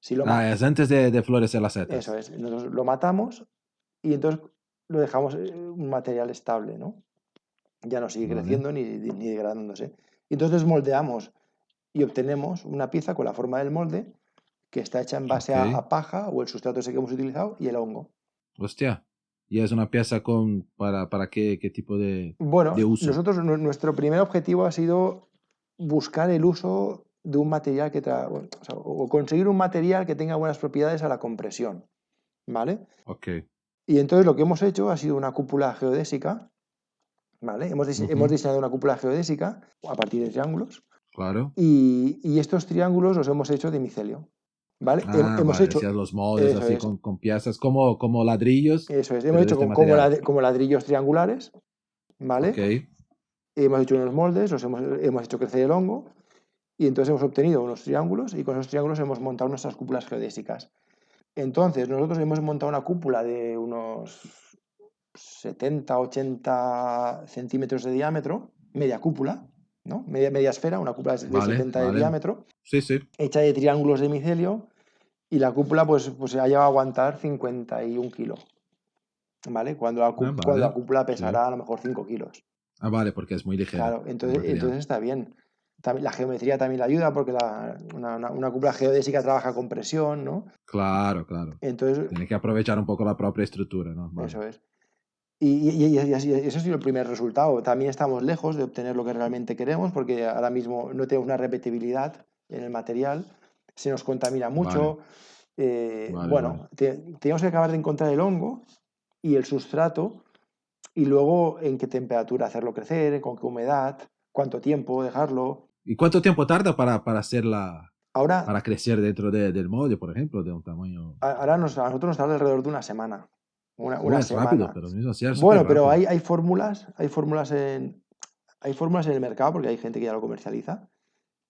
Si lo Ah, es antes de, de florecer las setas. eso es, nosotros lo matamos y entonces lo dejamos eh, un material estable, ¿no? Ya no sigue Vale. creciendo ni, ni degradándose. Y entonces desmoldeamos y obtenemos una pieza con la forma del molde que está hecha en base a- paja o el sustrato ese que hemos utilizado y el hongo. Hostia. ¿Y es una pieza con para, para qué, qué tipo de...? Bueno, de uso. nosotros nu- nuestro primer objetivo ha sido buscar el uso de un material que tra- bueno, o, sea, o conseguir un material que tenga buenas propiedades a la compresión, ¿vale? Ok. Y entonces lo que hemos hecho ha sido una cúpula geodésica, ¿vale? Hemos, dise- hemos diseñado una cúpula geodésica a partir de triángulos Claro. y, y estos triángulos los hemos hecho de micelio, ¿vale? Ah, hemos vale, hecho, los moldes así es. con, con piezas como, como ladrillos. eso es, hemos hecho este como, material. lad- como ladrillos triangulares, ¿vale? Hemos hecho unos moldes, los hemos, hemos hecho crecer el hongo y entonces hemos obtenido unos triángulos y con esos triángulos hemos montado nuestras cúpulas geodésicas. Entonces nosotros hemos montado una cúpula de unos 70, 80 centímetros de diámetro, media cúpula, ¿no? Media, media esfera, una cúpula de Vale, 70 de vale. diámetro, Sí, sí. hecha de triángulos de micelio y la cúpula pues, pues se ha a aguantar 51 kilos. ¿Vale? Cuando la, Ah, cuando la vale, cúpula pesará a lo mejor 5 kilos. Ah, vale, porque es muy ligera. Claro, entonces, entonces está bien. También, la geometría también la ayuda porque la- una, una, una cúpula geodésica trabaja con presión, ¿no? Claro, claro. Entonces, Tiene que aprovechar un poco la propia estructura, ¿no? Vale. eso es. Y, y- y- y ese ha sido el primer resultado. También estamos lejos de obtener lo que realmente queremos porque ahora mismo no tenemos una repetibilidad en el material, se nos contamina mucho. eh, Vale, bueno, vale. te- tenemos que acabar de encontrar el hongo y el sustrato y luego en qué temperatura hacerlo crecer, con qué humedad, cuánto tiempo dejarlo. ¿Y cuánto tiempo tarda para, para hacerla, Ahora, para crecer dentro de- del molde, por ejemplo, de un tamaño? Ahora nos- a nosotros nos tarda alrededor de una semana. Una, Joder, una es semana. rápido, pero es bueno, pero rápido. hay, hay fórmulas, hay fórmulas en. Hay fórmulas en el mercado, porque hay gente que ya lo comercializa,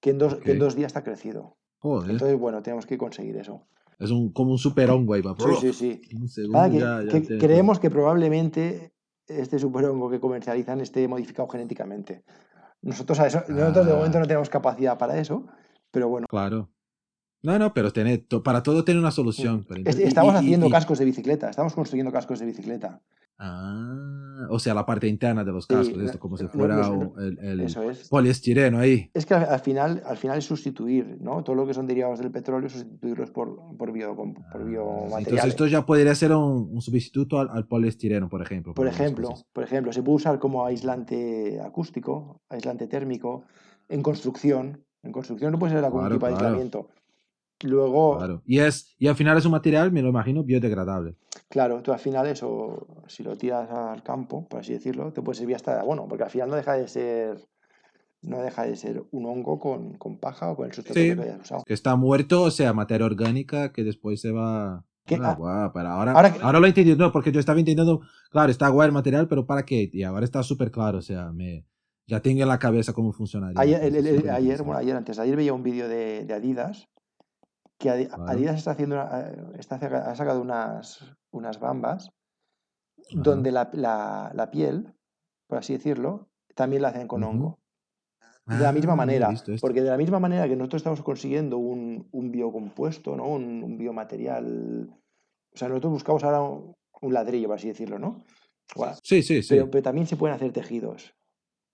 que en dos, que en dos días está crecido. Joder, Entonces, bueno, tenemos que conseguir eso. es un, como un super hongo, ahí va. Sí, sí, <laughs> sí. Nada, que, ya- ya que tiene creemos que probablemente este superhongo que comercializan esté modificado genéticamente. Nosotros, a eso, nosotros de Ah. momento no tenemos capacidad para eso, pero bueno. Claro. No, no, pero tiene, to- para todo tiene una solución. Estamos y- haciendo y- cascos de bicicleta, estamos construyendo cascos de bicicleta. Ah, o sea, la parte interna de los cascos, esto, como si no- fuera no- un- el, el Eso es. poliestireno ahí. Es que al, al final, al final es sustituir, ¿no? Todo lo que son derivados del petróleo, sustituirlos por, por, bio, por Ah, biomateriales. Entonces esto ya podría ser un, un sustituto al, al poliestireno, por ejemplo. Por ejemplo, por ejemplo, se puede usar como aislante acústico, aislante térmico, en construcción. En construcción no puede ser algún Claro, tipo de claro. aislamiento. Luego, Claro. Y, es, y al final es un material, me lo imagino, biodegradable. claro, tú al final eso, si lo tiras al campo, por así decirlo, te puede servir hasta, bueno, porque al final no deja de ser, no deja de ser un hongo con, con paja o con el sustrato Sí. que hayas usado. Que está muerto, o sea, materia orgánica que después se va... ¿Qué? Ah, guau, pero ahora, Ahora ahora, lo he entendido, no, porque yo estaba entendiendo, claro, está guay el material, pero ¿para qué? Y ahora está súper claro, o sea, me, ya tengo en la cabeza cómo funcionaría. Ayer, el- el- ayer, bueno, ayer, antes ayer veía un vídeo de, de Adidas que. Adidas está haciendo, una- eh, está, ha sacado unas, unas bambas Ajá. donde la, la- la piel, por así decirlo, también la hacen con hongo. De la Ah, misma he manera, porque de la misma manera que nosotros estamos consiguiendo un, un biocompuesto, ¿no? Un, un biomaterial, o sea, nosotros buscamos ahora un, un ladrillo, por así decirlo, ¿no? Bueno, Sí, sí, sí. pero, pero también se pueden hacer tejidos.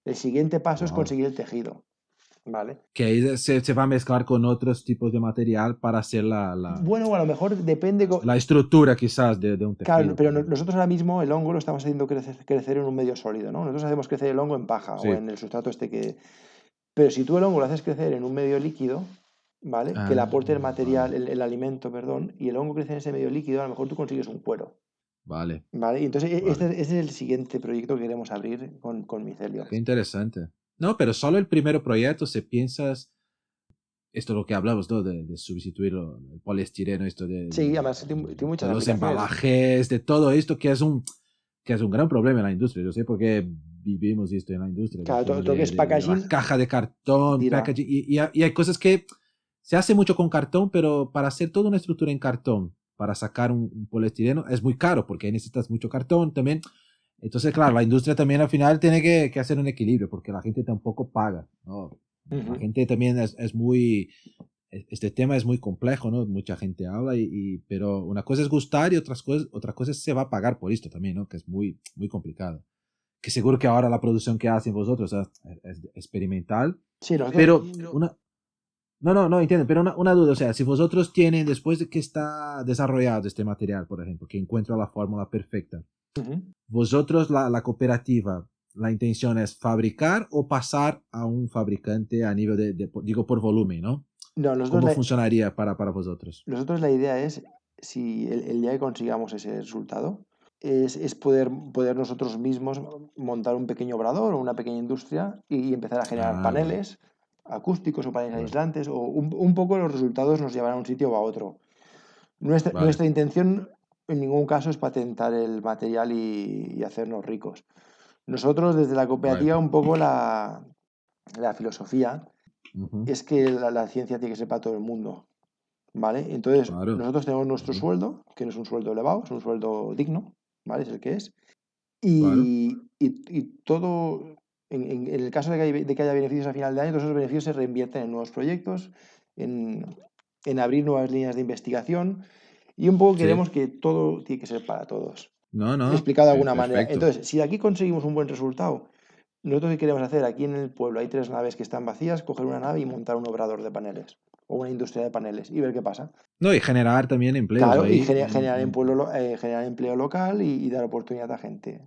El siguiente paso es conseguir el tejido, ¿vale? Que ahí se, se va a mezclar con otros tipos de material para hacer la, la, Bueno, a lo mejor depende. la estructura quizás de, de un tejido. Claro, pero nosotros ahora mismo el hongo lo estamos haciendo crecer, crecer en un medio sólido, ¿no? Nosotros hacemos crecer el hongo en paja Sí. o en el sustrato este que... Pero si tú el hongo lo haces crecer en un medio líquido, ¿vale? que le aporte el Ah, material, el, el alimento, perdón, y el hongo crece en ese medio líquido, a lo mejor tú consigues un cuero, Vale, ¿vale? Y entonces e- Vale. este, este es el siguiente proyecto que queremos abrir con, con micelio. qué interesante. No, pero solo el primer proyecto, si piensas, esto es lo que hablamos, ¿no? De, de sustituir lo- el poliestireno, esto de, Sí, de- además tiene de muchas los embalajes, de todo esto que es un que es un gran problema en la industria. Yo sé porque vivimos esto en la industria. Claro, todo- todo que de- es de- de packaging, caja de cartón, packaging, y, y hay- y hay cosas que se hace mucho con cartón, pero para hacer toda una estructura en cartón, para sacar un, un poliestireno, es muy caro porque necesitas mucho cartón también. Entonces, claro, la industria también al final tiene que, que hacer un equilibrio porque la gente tampoco paga. ¿no? La gente también es, es muy... e- Este tema es muy complejo, ¿no? Mucha gente habla, y, y- pero una cosa es gustar y otras cosas, otra cosa es se va a pagar por esto también, ¿no? Que es muy, muy complicado. Que seguro que ahora la producción que hacen vosotros es, es experimental, Sí, nosotros- pero una... No, no, no, entiendo, pero una, una duda, o sea, si vosotros tienen, después de que está desarrollado este material, por ejemplo, que encuentra la fórmula perfecta, Vosotros, la, la cooperativa, la intención es fabricar o pasar a un fabricante a nivel de, de- digo, por volumen, ¿no? No, ¿Cómo la- funcionaría para, para vosotros? Nosotros la idea es, si el, el día que consigamos ese resultado, es, es poder, poder nosotros mismos montar un pequeño obrador o una pequeña industria y, y empezar a generar Ah, paneles acústicos o paneles Vale. aislantes o un, un poco los resultados nos llevarán a un sitio o a otro. Nuestra, Vale. nuestra intención en ningún caso es patentar el material y, y hacernos ricos. Nosotros desde la cooperativa un <laughs> poco la, la filosofía Ujú. es que la, la ciencia tiene que ser para todo el mundo. ¿Vale? Entonces, Claro. nosotros tenemos nuestro Ujú. sueldo, que no es un sueldo elevado, es un sueldo digno, ¿vale? Es el que es. Y, Claro. y, y todo, en, en- en el caso de que, haya, de que haya beneficios a final de año, todos esos beneficios se reinvierten en nuevos proyectos, en, en abrir nuevas líneas de investigación. Y un poco Sí. queremos que todo tiene que ser para todos No, no. explicado de alguna manera. Entonces, si aquí conseguimos un buen resultado, nosotros qué queremos hacer aquí en el pueblo, hay tres naves que están vacías, coger una nave y montar un obrador de paneles o una industria de paneles y ver qué pasa. No, y generar también empleos. claro, ahí. y genera- generar, en pueblo, lo- eh, generar empleo local y, y dar oportunidad a gente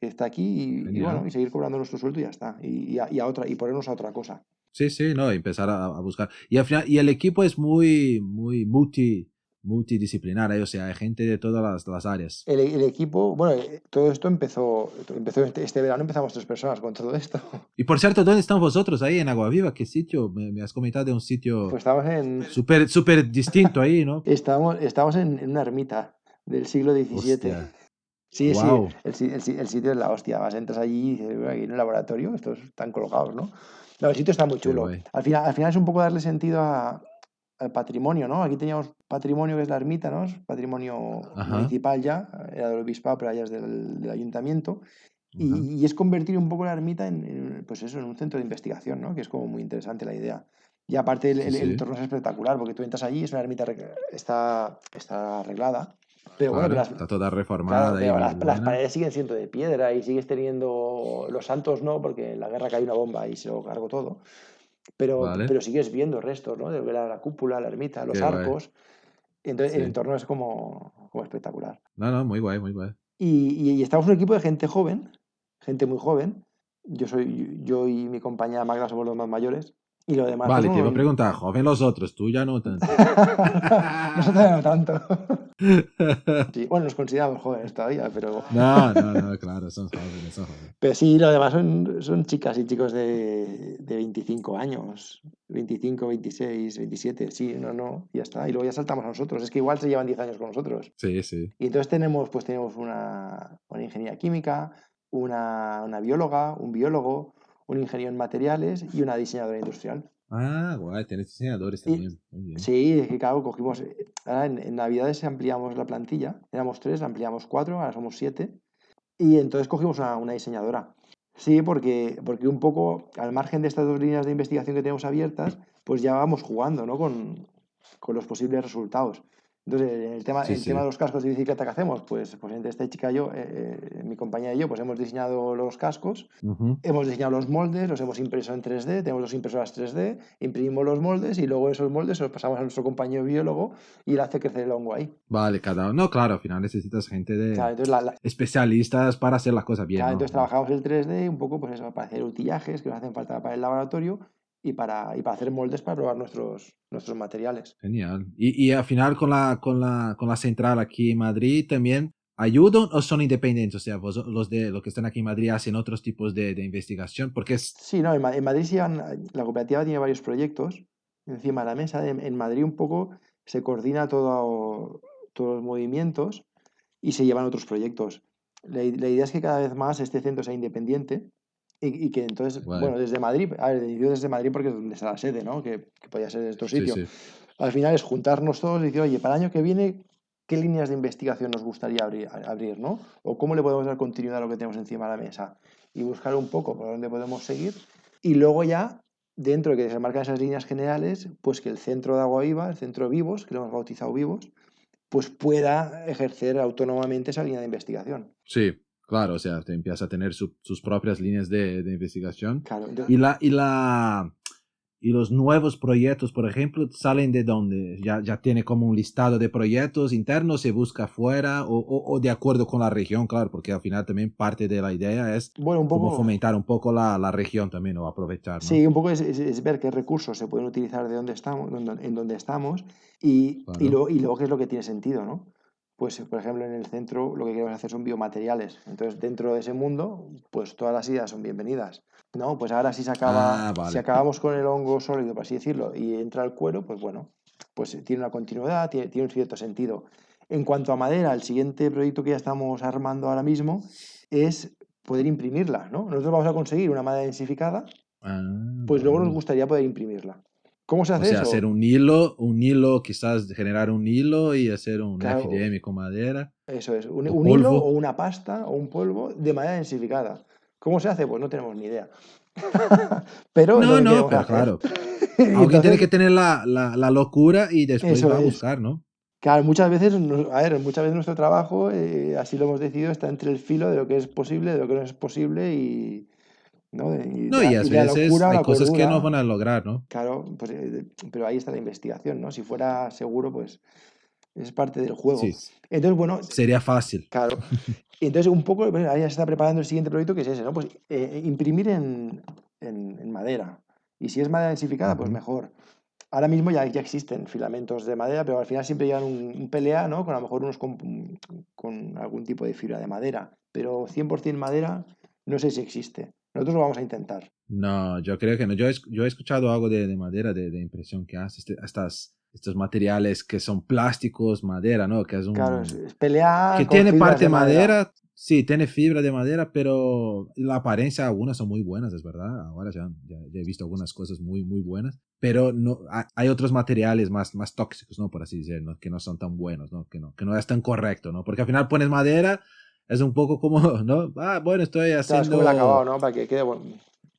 que está aquí y, bueno, y seguir cobrando nuestro sueldo y ya está. Y, y a, y a otra, y ponernos a otra cosa. Sí, sí, no, y empezar a, a buscar. Y al final, y el equipo es muy, muy multi, multidisciplinar, ¿eh? o sea, hay gente de todas las, las áreas. El, el equipo, bueno, eh, todo esto empezó, empezó este, este verano, empezamos tres personas con todo esto. <laughs> Y por cierto, ¿dónde están vosotros ahí en Agua Viva? ¿Qué sitio? Me, me has comentado de un sitio Pues estamos en, súper súper distinto ahí, ¿no? <laughs> Estamos, estamos en, en una ermita del siglo XVII. Hostia. Sí, Guau. sí, el, si- el si- el sitio es la hostia. Vas, entras allí y dices, "Bueno, aquí en el laboratorio, estos están colocados, ¿no? No, el sitio está muy chulo. Al final, al final es un poco darle sentido a- al patrimonio, ¿no? Aquí teníamos patrimonio que es la ermita, ¿no? Es patrimonio Ajá. municipal ya, era del obispado, pero allá es del, del ayuntamiento. Y, es convertir un poco la ermita en, en, pues eso, en un centro de investigación, ¿no? Que es como muy interesante la idea. Y aparte el, Sí, el sí. entorno es espectacular, porque tú entras allí, es una ermita, está, está arreglada, pero Claro, las, está toda claro, reformada muy las, paredes siguen siendo de piedra y sigues teniendo los santos, no, porque en la guerra cae una bomba y se lo cargó todo, pero, Vale. pero sigues viendo restos, ¿no? De la cúpula, la ermita, los Qué guay. Entonces el entorno es como, como espectacular. No, no, muy guay, muy guay. Y, y- y estamos un equipo de gente joven, gente muy joven. Yo soy yo y mi compañera Magda somos los más mayores. Y lo demás. Vale, te iba a un- preguntar, joven los otros, tú ya no tanto. Nosotros <laughs> no tanto. <laughs> Sí, bueno, nos consideramos jóvenes todavía, pero, No, no, no, claro, son jóvenes, son jóvenes. pero sí, lo demás son, son chicas y chicos de, de 25 años, 25, 26, 27, sí, no, no, ya está. Y luego ya saltamos a nosotros. Es que igual se llevan 10 años con nosotros. Sí, sí. Y entonces tenemos, pues tenemos una, una ingeniera química, una, una bióloga, un biólogo, un ingeniero en materiales y una diseñadora industrial. Ah, guay, tienes diseñadores Y- también. Muy bien. Sí, es que claro, cogimos. eh, Ahora en, en Navidades ampliamos la plantilla, éramos tres, la ampliamos cuatro, ahora somos siete. Y entonces cogimos una, una diseñadora. Sí, porque, porque un poco, al margen de estas dos líneas de investigación que tenemos abiertas, pues ya vamos jugando ¿no? con, con los posibles resultados. Entonces, en el tema, Sí, el sí. tema de los cascos de bicicleta que hacemos, pues, pues entre esta chica y yo, eh, eh, mi compañera y yo, pues hemos diseñado los cascos, Ujú. Hemos diseñado los moldes, los hemos impreso en 3D, tenemos dos impresoras 3D, imprimimos los moldes y luego esos moldes se los pasamos a nuestro compañero biólogo y él hace crecer el hongo ahí. Vale, cada uno. No, claro, al final necesitas gente de Claro, entonces, la- la- especialistas para hacer las cosas bien. claro, ¿no? entonces trabajamos el 3D un poco pues eso, para hacer utillajes que nos hacen falta para el laboratorio y para, y para hacer moldes para probar nuestros, nuestros materiales. Genial. Y, y al final con la, con, la, con la central aquí en Madrid también, ¿ayudan o son independientes? O sea, vos- los, de, los que están aquí en Madrid hacen otros tipos de, de investigación, porque es... Sí, no, en, en Madrid se llevan- la cooperativa tiene varios proyectos encima de la mesa. En, en Madrid un poco se coordina todo, todos los movimientos y se llevan otros proyectos. La, la idea es que cada vez más este centro sea independiente y, y que entonces, Guay. bueno, desde Madrid, a ver, digo desde Madrid porque es donde está la sede, ¿no? Que, que podía ser de otro Sí, sitio. sí. Al final es juntarnos todos y decir, oye, para el año que viene, ¿qué líneas de investigación nos gustaría abrir, abrir, ¿no? O cómo le podemos dar continuidad a lo que tenemos encima de la mesa y buscar un poco por dónde podemos seguir. Y luego ya, dentro de que se marcan esas líneas generales, pues que el centro de Agua Viva, el centro Vivos, que lo hemos bautizado Vivos, pues pueda ejercer autónomamente esa línea de investigación. Sí, claro, o sea, te empieza a tener su- sus propias líneas de, de investigación. Claro, entonces- Y, la, y, la, y los nuevos proyectos, por ejemplo, salen de dónde? Ya, ya tiene como un listado de proyectos internos, se busca afuera o, o, o de acuerdo con la región, claro, porque al final también parte de la idea es bueno, un como poco... fomentar un poco la, la región también o aprovechar. ¿no? Sí, un poco es, es- es ver qué recursos se pueden utilizar de donde estamos, en donde estamos y, y, Claro. luego, y luego qué es lo que tiene sentido, ¿no? Pues, por ejemplo, en el centro lo que queremos hacer son biomateriales. Entonces, dentro de ese mundo, pues todas las ideas son bienvenidas. No, pues ahora si se acaba, Ah, vale. si acabamos con el hongo sólido, por así decirlo, y entra el cuero, pues bueno, pues tiene una continuidad, tiene, tiene un cierto sentido. En cuanto a madera, el siguiente proyecto que ya estamos armando ahora mismo es poder imprimirla, ¿no? Nosotros vamos a conseguir una madera densificada, Ah, pues luego nos gustaría poder imprimirla. ¿Cómo se O hace sea, eso? hacer un hilo, un hilo, quizás generar un hilo y hacer un Claro. FDM con madera. Eso es, un, o un hilo o una pasta o un polvo de madera densificada. ¿Cómo se hace? Pues no tenemos ni idea. <laughs> pero No, no, pero claro. <laughs> Alguien tiene que tener la, la, la locura y después va a buscar, ¿no? Claro, muchas veces, a ver, muchas veces nuestro trabajo, eh, así lo hemos decidido, está entre el filo de lo que es posible, de lo que no es posible y, ¿no? Y No, y la locura hay la cosas que no van a lograr, ¿no? Claro, pues, eh, pero ahí está la investigación, ¿no? Si fuera seguro, pues es parte del juego. Sí, Entonces, bueno, sería fácil. Claro. Entonces un poco, bueno, ahí se está preparando el siguiente proyecto que es ese, ¿no? Pues eh, imprimir en, en- en madera. Y si es madera densificada, pues mejor. Ahora mismo ya, ya existen filamentos de madera, pero al final siempre llevan un, un PLA, ¿no? Con a lo mejor unos con, con algún tipo de fibra de madera. Pero 100% madera, no sé si existe. Nosotros lo vamos a intentar. No, yo creo que no. Yo he, esc- yo he escuchado algo de, de madera, de, de impresión que hace, este- estas, estos materiales que son plásticos, madera, ¿no? Que es un... Claro, es, PLA que con tiene parte de madera. sí, tiene fibra de madera, pero la apariencia algunas son muy buenas, es verdad. Ahora ya, ya, ya he visto algunas cosas muy, muy buenas, pero no, ha- hay otros materiales más, más tóxicos, ¿no? Por así decirlo, que no son tan buenos, ¿no? Que no, que no es tan correcto, ¿no? Porque al final pones madera, es un poco como, <laughs> ¿no? Ah, bueno, estoy Claro, es haciendo... como el acabado, ¿no? Para que quede bueno.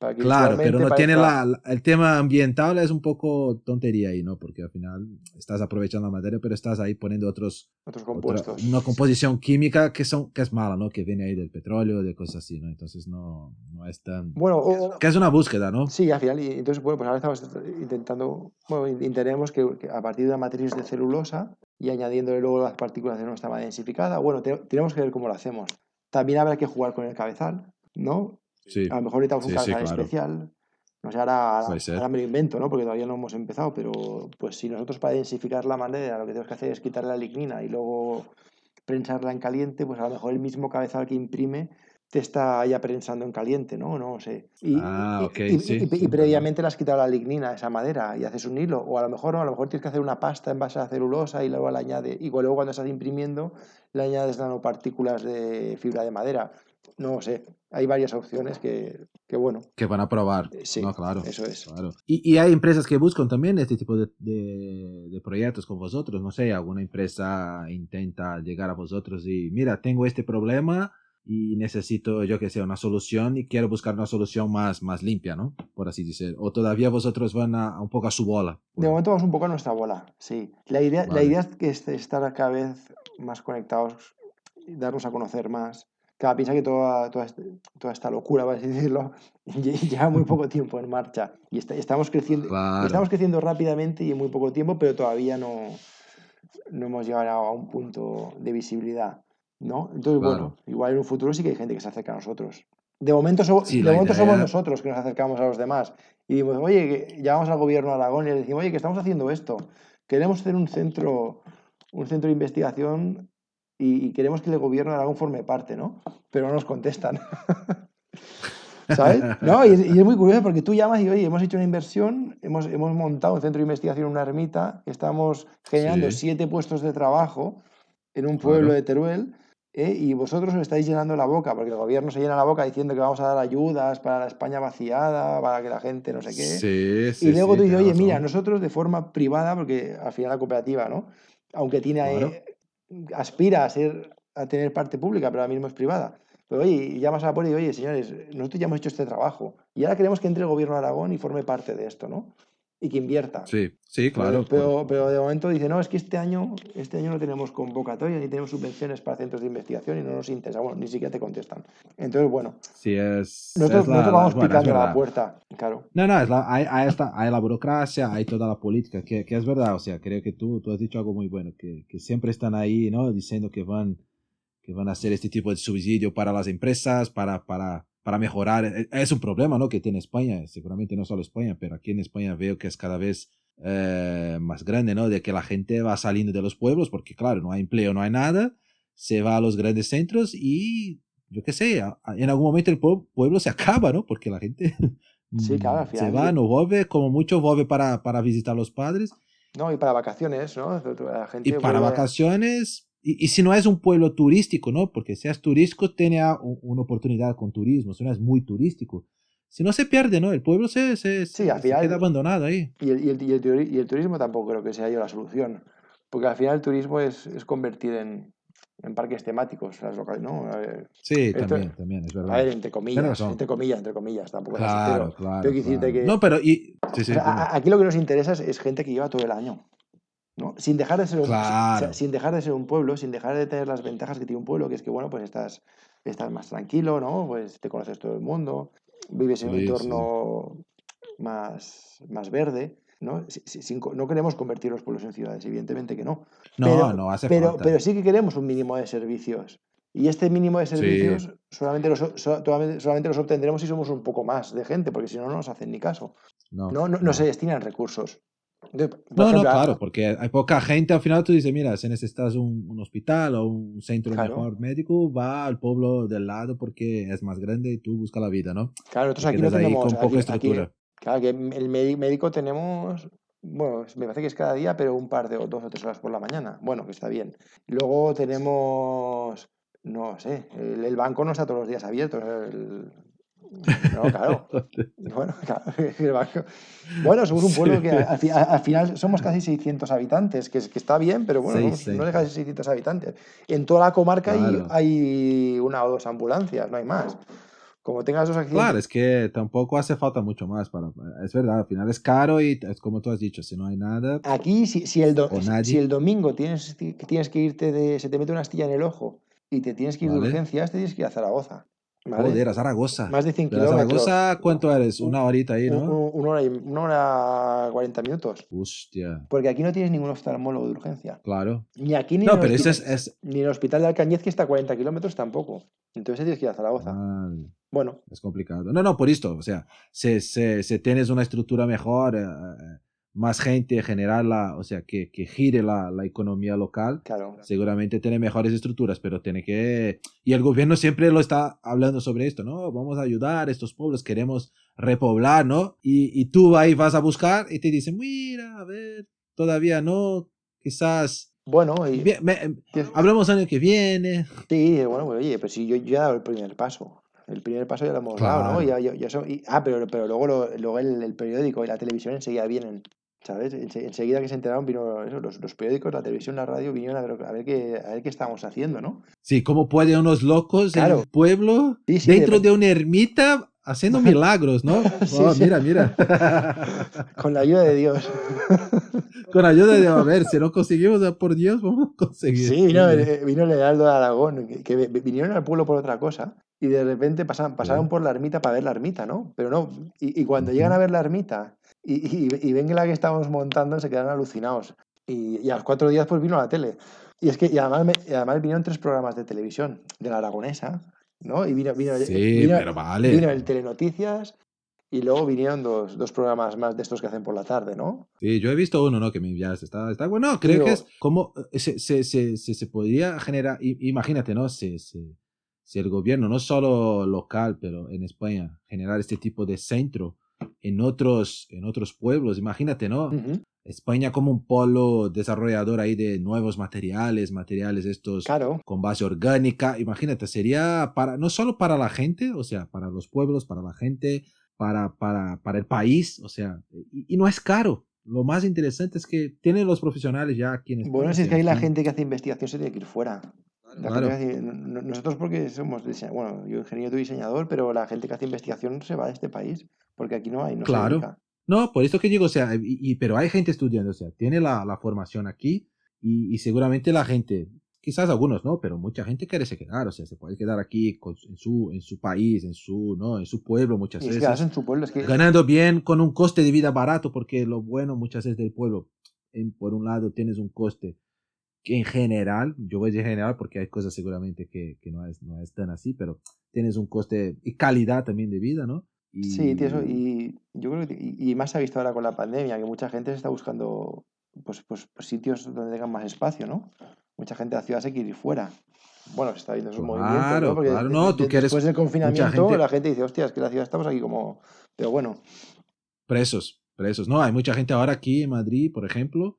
Para que Claro, pero no tiene la, la- el tema ambiental es un poco tontería ahí, ¿no? Porque al final estás aprovechando la madera, pero estás ahí poniendo otros otros otra- compuestos. una composición química que son que es mala, ¿no? Que viene ahí del petróleo, de cosas así, ¿no? Entonces no, no es tan Bueno, o- que es una búsqueda, ¿no? Sí, al final, y entonces, bueno, pues ahora estamos intentando, bueno, in- intentaremos que, que a partir de una matriz de celulosa y añadiéndole luego las partículas de nuestra madera densificada, bueno, te- tenemos que ver cómo lo hacemos. También habrá que jugar con el cabezal, ¿no? Sí. A lo mejor necesitamos un claro. especial. No sé, ahora, ahora me lo invento, ¿no? Porque todavía no hemos empezado, pero pues si nosotros para densificar la madera lo que tenemos que hacer es quitarle la lignina y luego prensarla en caliente, pues a lo mejor el mismo cabezal que imprime te está ya prensando en caliente, ¿no? No sé. Y, Ah, y- ok, y- sí, y- y sí, previamente le has quitado la lignina a esa madera y haces un hilo. O a lo mejor no, a lo mejor tienes que hacer una pasta en base a celulosa y luego le añade, y luego cuando estás imprimiendo le añades nanopartículas de fibra de madera. No sé, hay varias opciones que, que bueno, Que van a probar. Eh, sí, no, claro. eso es. Claro. Y, y hay empresas que buscan también este tipo de, de, de proyectos con vosotros. No sé, alguna empresa intenta llegar a vosotros y, mira, tengo este problema y necesito, yo que sé, una solución y quiero buscar una solución más, más limpia, ¿no? Por así decir. O todavía vosotros van a, a un poco a su bola. De momento vamos un poco a nuestra bola, sí. La idea, la idea es que est- estar cada vez más conectados, y darnos a conocer más. Cada piensa que toda, toda, toda esta locura, por así decirlo, <laughs> lle- lleva muy poco tiempo en marcha. Y está- estamos, creciendo, Claro. estamos creciendo rápidamente y en muy poco tiempo, pero todavía no, no hemos llegado a un punto de visibilidad. ¿no? Entonces, Claro. bueno, igual en un futuro sí que hay gente que se acerca a nosotros. De momento, so- Sí, de momento somos nosotros que nos acercamos a los demás y decimos, oye, llamamos al gobierno de Aragón y le decimos, oye, que estamos haciendo esto. Queremos hacer un centro, un centro de investigación y, y queremos que el gobierno de Aragón forme parte, ¿no? Pero no nos contestan. <laughs> ¿Sabes? No, y es, y es muy curioso porque tú llamas y, oye, hemos hecho una inversión, hemos, hemos montado un centro de investigación en una ermita, estamos generando Sí. siete puestos de trabajo en un pueblo Claro. de Teruel, ¿eh? y vosotros os estáis llenando la boca, porque el gobierno se llena la boca diciendo que vamos a dar ayudas para la España vaciada, para que la gente no sé qué. Sí, sí, y luego tú dices, oye, mira, razón. nosotros de forma privada, porque al final la cooperativa, ¿no? Aunque tiene, Claro. eh, aspira a ser a tener parte pública, pero ahora mismo es privada. Pero oye, llamas a la puerta y oye, señores, nosotros ya hemos hecho este trabajo y ahora queremos que entre el gobierno de Aragón y forme parte de esto, ¿no? Y que invierta. Sí, sí, claro. Pero, por- pero de momento dice, no, es que este año, este año no tenemos convocatoria ni tenemos subvenciones para centros de investigación y no nos interesa. Bueno, ni siquiera te contestan. Entonces, bueno, sí, es, nosotros, es la- nosotros vamos bueno, picando a la puerta, claro. No, no, es la- hay, hay, esta- hay la burocracia, hay toda la política, que, que es verdad, o sea, creo que tú, tú has dicho algo muy bueno, que, que siempre están ahí, ¿no? Diciendo que van, que van a hacer este tipo de subsidio para las empresas, para, para, para mejorar. E- Es un problema, ¿no? Que tiene España, seguramente no solo España, pero aquí en España veo que es cada vez eh, más grande, ¿no? De que la gente va saliendo de los pueblos, porque claro, no hay empleo, no hay nada, se va a los grandes centros y, yo qué sé, en algún momento el pue- pueblo se acaba, ¿no? Porque la gente <laughs> Sí, claro, <laughs> se va, no vuelve, como mucho vuelve para, para visitar a los padres No, y para vacaciones, ¿no? La gente y para vuelve- vacaciones. Y, y si no es un pueblo turístico, ¿no? Porque si es turístico, tiene a- un- una oportunidad con turismo, si no es muy turístico. Si no se pierde, ¿no? El pueblo se, se, Sí, se- al se final- queda abandonado ahí. Y el, y, el, el y el turismo tampoco creo que sea yo la solución. Porque al final el turismo es, es convertir en, en parques temáticos las locales, ¿no? A ver, Sí, Esto- también, también, es a verdad. ver, entre comillas, entre comillas, entre comillas, tampoco es así, Claro, pero- claro. claro. que- No, pero y, sí, O sí, sea, a- dime. a- aquí lo que nos interesa es, es gente que lleva todo el año. ¿No? Sin, dejar de ser un, Claro. o sea, sin dejar de ser un pueblo, sin dejar de tener las ventajas que tiene un pueblo, que es que, bueno, pues estás, estás más tranquilo, ¿no? Pues te conoces todo el mundo, vives en un sí. entorno más, más verde, ¿no? Si- si- sin no queremos convertir los pueblos en ciudades, evidentemente que no. no, pero, no hace pero, falta. pero sí que queremos un mínimo de servicios. Y este mínimo de servicios solamente, los, so- solamente, solamente los obtendremos si somos un poco más de gente, porque si no, no nos hacen ni caso. no, No, no, no se destinan recursos. Por No, no, ejemplo, a- claro, porque hay poca gente. Al final tú dices, mira, si necesitas un, un hospital o un centro Claro. mejor médico, va al pueblo del lado porque es más grande y tú buscas la vida, ¿no? Claro, nosotros aquí no tenemos. con poca aquí- aquí- estructura. claro, que el médi- médico tenemos. Bueno, me parece que es cada día, pero un par de o dos o tres horas por la mañana. Bueno, que está bien. Luego tenemos. No sé, el, el banco no está todos los días abierto. el- no, claro. Bueno, claro, <laughs> bueno, somos un pueblo Sí. que al, al final somos casi 600 habitantes, que, es- que está bien, pero bueno, no- no 600. deja de ser 600 habitantes. En toda la comarca hay- Claro. hay, una o dos ambulancias, no hay más. Como tengas dos accidentes. Claro, es que tampoco hace falta mucho más para... Es verdad, al final es caro y es como tú has dicho, si no hay nada... Aquí, si, si el, do- nadie. si el domingo tienes, tienes que irte de. Se te mete una astilla en el ojo y te tienes que ir Vale. de urgencias, te tienes que ir a Zaragoza. ¿Vale? Joder, a Zaragoza. Más de 100 Pero a kilómetros. Zaragoza, ¿cuánto eres? Una horita ahí, ¿no? un- una, hora y, una hora 40 minutos. Hostia, Porque aquí no tienes ningún oftalmólogo de urgencia. claro. Ni aquí ni, No, en, pero hospital, es... es... ni en el hospital de Alcañiz, que está a 40 kilómetros, tampoco. Entonces tienes que ir a Zaragoza. Vale. Bueno, Es complicado. No, no, por esto, o sea, si, si, si tienes una estructura mejor, eh, eh, más gente, generar la, o sea, que, que gire la, la economía local, claro. seguramente tiene mejores estructuras, pero tiene que... Y el gobierno siempre lo está hablando sobre esto, ¿no? Vamos a ayudar a estos pueblos, queremos repoblar, ¿no? Y, y tú ahí vas a buscar y te dicen, mira, a ver, todavía no, quizás... Bueno, y, bien, me- que- hablamos año que viene. sí, bueno, pues, oye, pues sí, yo, ya el primer paso. El primer paso ya lo hemos dado, ¿no? Claro. Ya, ya- ya son- y- ah, pero, pero luego, lo- luego el, el periódico y la televisión enseguida vienen, ¿sabes? Ense- enseguida que se enteraron, vino eso, los, los periódicos, la televisión, la radio, vinieron a ver, a ver qué, a ver qué estábamos haciendo, ¿no? Sí, ¿cómo pueden unos locos en Claro. el pueblo, Sí, sí, dentro de- de una ermita, haciendo <laughs> milagros, ¿no? Sí, Oh. Mira, mira. <laughs> Con la ayuda de Dios. <laughs> Con ayuda de, a ver, si no conseguimos, ah, por Dios, vamos a conseguir. Sí, vino, el- vino Heraldo de Aragón, que, que vi- vinieron al pueblo por otra cosa y de repente pasaron, pasaron por la ermita para ver la ermita, ¿no? Pero no, y, y cuando llegan a ver la ermita y, y, y ven que la que estábamos montando se quedan alucinados. Y, y a los cuatro días pues vino a la tele. Y es que y además, me- y además vinieron tres programas de televisión de la aragonesa, ¿no? Y vino, vino, Sí, vino- pero vale. vino el Telenoticias y luego vinieron dos, dos programas más de estos que hacen por la tarde, ¿no? Sí, yo he visto uno, ¿no? Que me enviaste. Está, está bueno. Creo Digo- que es como eh, se, se, se, se, se podría generar. Imagínate, ¿no? Si, si el gobierno, no solo local, pero en España, generar este tipo de centro en otros, en otros pueblos. Imagínate, ¿no? Ujú. España como un polo desarrollador ahí de nuevos materiales, materiales estos Claro. con base orgánica. Imagínate, sería para no solo para la gente, o sea, para los pueblos, para la gente, para, para, para el país, o sea, y, y no es caro. Lo más interesante es que tienen los profesionales ya aquí en España. Bueno, si es que ahí la gente que hace investigación se tiene que ir fuera. La Claro. gente nosotros porque somos diseñadores, bueno, yo ingeniero tú diseñador, pero la gente que hace investigación se va de este país, porque aquí no hay, no se Claro. dedica. No, por esto que digo, o sea, y, y- pero hay gente estudiando, o sea, tiene la, la formación aquí y, y seguramente la gente, quizás algunos no, pero mucha gente quiere se quedar, o sea, se puede quedar aquí con- en, su, en su país, en su, ¿no? en su pueblo muchas Y es que veces. en su pueblo, es que ganando bien con un coste de vida barato, porque lo bueno muchas veces del pueblo, en, por un lado tienes un coste que en general, yo voy a decir general porque hay cosas seguramente que, que no, es, no es tan así, pero tienes un coste y calidad también de vida, ¿no? Y, sí, tío, eso, y yo creo que, y, más se ha visto ahora con la pandemia, que mucha gente se está buscando pues, pues, pues sitios donde tengan más espacio, ¿no? Mucha gente de la ciudad se quiere ir fuera. Bueno, se está viendo esos movimientos, Claro, ¿no? Porque claro, no, tú quieres después del confinamiento gente- la gente dice, hostia, es que la ciudad estamos aquí como... Pero bueno, presos, presos. No, hay mucha gente ahora aquí en Madrid, por ejemplo,